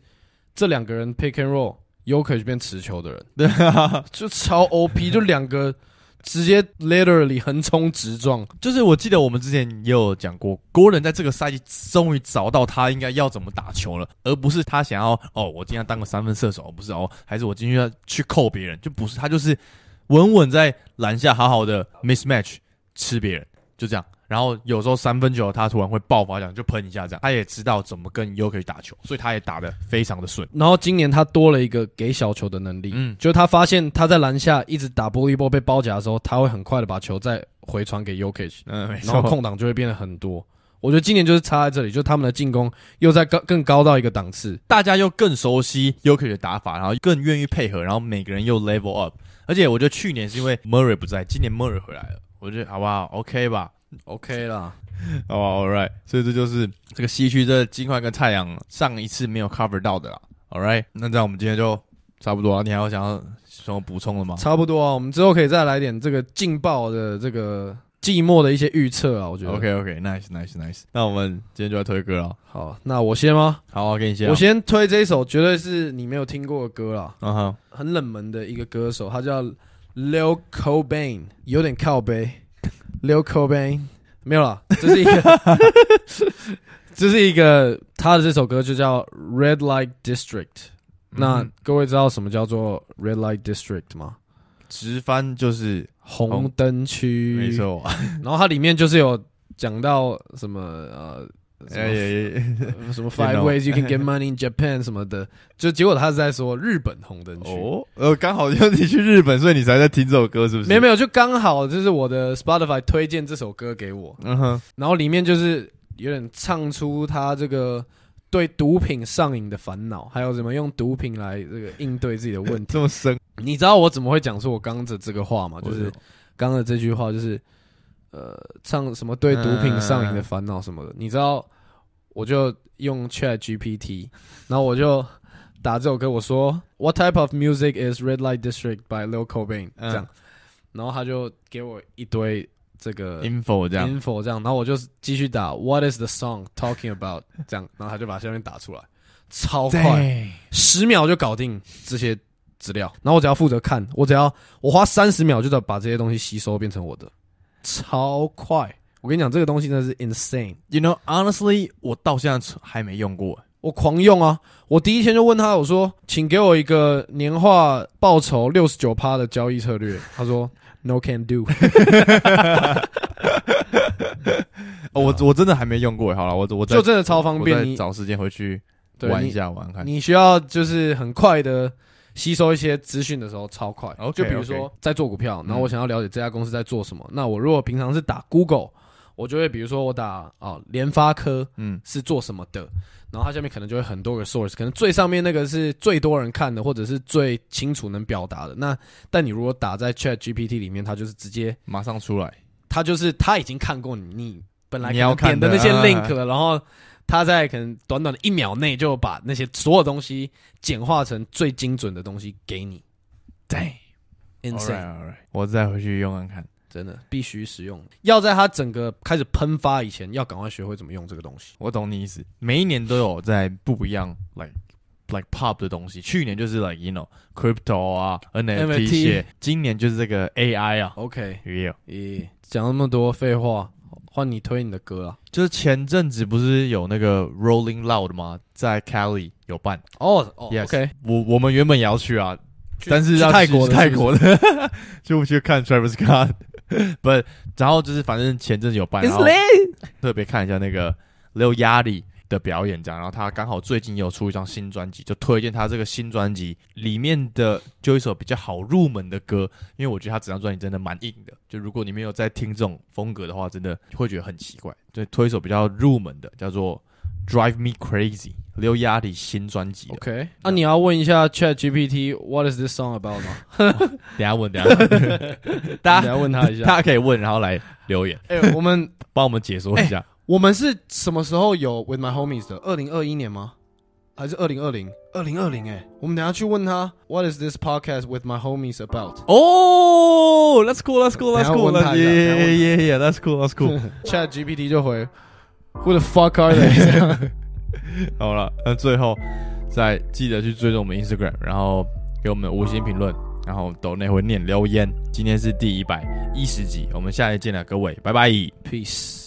[SPEAKER 2] 这两个人 pick and roll Yokic 变持球的人，
[SPEAKER 1] 对啊，
[SPEAKER 2] 就超 OP，就两个直接 literally 横冲直撞。
[SPEAKER 1] 就是我记得我们之前也有讲过，Gordon 在这个赛季终于找到他应该要怎么打球了，而不是他想要哦，我今天当个三分射手，不是哦，还是我今天要去扣别人，就不是他就是稳稳在篮下好好的 mismatch 吃别人，就这样。然后有时候三分球他突然会爆发，这样就喷一下，这样他也知道怎么跟 Yoki 打球，所以他也打得非常的顺。
[SPEAKER 2] 然后今年他多了一个给小球的能力，
[SPEAKER 1] 嗯
[SPEAKER 2] 就是他发现他在篮下一直打玻璃波被包夹的时候，他会很快的把球再回传给 Yokic，
[SPEAKER 1] 嗯，
[SPEAKER 2] 然后空档就会变得很多。我觉得今年就是差在这里，就是他们的进攻又在高更高到一个档次。
[SPEAKER 1] 大家又更熟悉 Yoki 的打法，然后更愿意配合，然后每个人又 level up。而且我觉得去年是因为 Murray 不在，今年 Murray 回来了，我觉得好不好？OK 吧？
[SPEAKER 2] OK 啦，
[SPEAKER 1] 好吧，All right。所以这就是这个西区这金块跟太阳上一次没有 cover 到的啦。All right，那这样我们今天就差不多了。你还有想要什么补充的吗？
[SPEAKER 2] 差不多啊。我们之后可以再来点这个劲爆的这个寂寞的一些预测啊。我觉得
[SPEAKER 1] OK OK，nice nice nice。那我们今天就来推歌了。
[SPEAKER 2] 好，那我先吗？
[SPEAKER 1] 好，我给你先啊。
[SPEAKER 2] 我先推这一首，绝对是你没有听过的歌了，
[SPEAKER 1] 嗯哼，
[SPEAKER 2] 很冷门的一个歌手，他叫 Lil Cobain，有点靠背。Lil Cobain 没有了，这是一个，这是一个他的这首歌就叫 Red Light District。那
[SPEAKER 1] 嗯
[SPEAKER 2] 各位知道什么叫做 Red Light District 吗？
[SPEAKER 1] 直翻就是
[SPEAKER 2] 红灯区，
[SPEAKER 1] 没。错。
[SPEAKER 2] 然后它里面就是有讲到什么呃。什么
[SPEAKER 1] 哎
[SPEAKER 2] 什么 Five ways you can get money in Japan 什么的，就结果他是在说日本红灯区。
[SPEAKER 1] 哦，呃，刚好就你去日本，所以你才在听这首歌，是不是？
[SPEAKER 2] 没有没有，就刚好就是我的 Spotify 推荐这首歌给我，
[SPEAKER 1] 嗯哼，
[SPEAKER 2] 然后里面就是有点唱出他这个对毒品上瘾的烦恼，还有怎么用毒品来这个应对自己的问题。
[SPEAKER 1] 这么深，
[SPEAKER 2] 你知道我怎么会讲出我刚刚的这个话吗？就是刚刚的这句话，就是呃，唱什么对毒品上瘾的烦恼什么的。你知道，我就用 Chat GPT，然后我就打这首歌，我说 What type of music is Red Light District by Lil Cobain？、
[SPEAKER 1] 嗯
[SPEAKER 2] 这样，然后他就给我一堆这个
[SPEAKER 1] info 这样
[SPEAKER 2] ，info 这样，然后我就继续打 What is the song talking about？这样，然后他就把下面打出来，超快。
[SPEAKER 1] 对，
[SPEAKER 2] 十秒就搞定这些资料，然后我只要负责看，我只要我花三十秒就得把这些东西吸收变成我的，超快。我跟你讲，这个东西真的是
[SPEAKER 1] insane，You know, honestly，我到现在还没用过。
[SPEAKER 2] 我狂用啊！我第一天就问他，我说：“请给我一个年化报酬六十九趴的交易策略。”他说：“No can do。
[SPEAKER 1] 哦，我我真的还没用过。好了，我我”
[SPEAKER 2] 就真的超方便，你
[SPEAKER 1] 找时间回去玩一下，玩看。
[SPEAKER 2] 你需要就是很快的吸收一些资讯的时候超快。
[SPEAKER 1] OK，
[SPEAKER 2] 就比如说在做股票，然后
[SPEAKER 1] 嗯
[SPEAKER 2] 我想要了解这家公司在做什么，那我如果平常是打 Google，我就会比如说我打啊联发科
[SPEAKER 1] 嗯，
[SPEAKER 2] 是做什么的，然后它下面可能就会很多个 source，可能最上面那个是最多人看的，或者是最清楚能表达的。那但你如果打在 Chat GPT 里面，它就是直接，
[SPEAKER 1] 马上出来。
[SPEAKER 2] 它就是它已经看过你你本来
[SPEAKER 1] 你要
[SPEAKER 2] 点的
[SPEAKER 1] 看的
[SPEAKER 2] 那些
[SPEAKER 1] 啊
[SPEAKER 2] link 了，然后它在可能短短的一秒内就把那些所有东西简化成最精准的东西给你。
[SPEAKER 1] 对 insane，，Alright，Alright，我再回去用看看。
[SPEAKER 2] 真的必须使用。要在它整个开始喷发以前，要赶快学会怎么用这个东西。
[SPEAKER 1] 我懂你意思，每一年都有在不一样，like like pop 的东西。去年就是 like you know crypto 啊 NFT 些，今年就是这个 AI 啊
[SPEAKER 2] ，OK，
[SPEAKER 1] 也有。
[SPEAKER 2] 咦，讲那么多废话，换你推你的歌啊。
[SPEAKER 1] 就是前阵子不是有那个 Rolling Loud 吗？在 Cali 有办
[SPEAKER 2] 哦哦 Yes，OK，
[SPEAKER 1] 我我们原本也要去啊，但是
[SPEAKER 2] 去
[SPEAKER 1] 要去
[SPEAKER 2] 泰国的
[SPEAKER 1] 泰国的，就去看 Travis Scott。不，然后就是反正前阵子有办，然后特别看一下那个 Lil Yachty 的表演，这样。然后他刚好最近也有出一张新专辑，就推荐他这个新专辑里面的就一首比较好入门的歌，因为我觉得他整张专辑真的蛮硬的。就如果你没有在听这种风格的话，真的会觉得很奇怪。就推一首比较入门的，叫做 Drive Me Crazy。Lil Yachty 新专辑
[SPEAKER 2] OK，那、你要问一下 Chat GPT What is this song about 吗？
[SPEAKER 1] 等下问，等下问大家
[SPEAKER 2] 问他一下。
[SPEAKER 1] 大家可以问，然后来留言，
[SPEAKER 2] 哎、我们
[SPEAKER 1] 帮我们解说一下。
[SPEAKER 2] 我们是什么时候有 With My Homies 的？二零二一年吗？还是二零二零？二零二零哎，我们等下去问他 What is this podcast with my homies about？
[SPEAKER 1] 哦、oh,，That's That's cool, That's
[SPEAKER 2] 等一下
[SPEAKER 1] cool,
[SPEAKER 2] 问他
[SPEAKER 1] yeah,
[SPEAKER 2] 一下等一下
[SPEAKER 1] yeah,
[SPEAKER 2] 问
[SPEAKER 1] yeah, yeah, That's cool, That's cool.
[SPEAKER 2] Chat GPT 就回 Who the fuck are they？
[SPEAKER 1] 好了，那最后再记得去追踪我们 Instagram，然后给我们五星评论，然后抖内会念留言。今天是第一百一十集，我们下一见了，各位，拜拜。
[SPEAKER 2] Peace。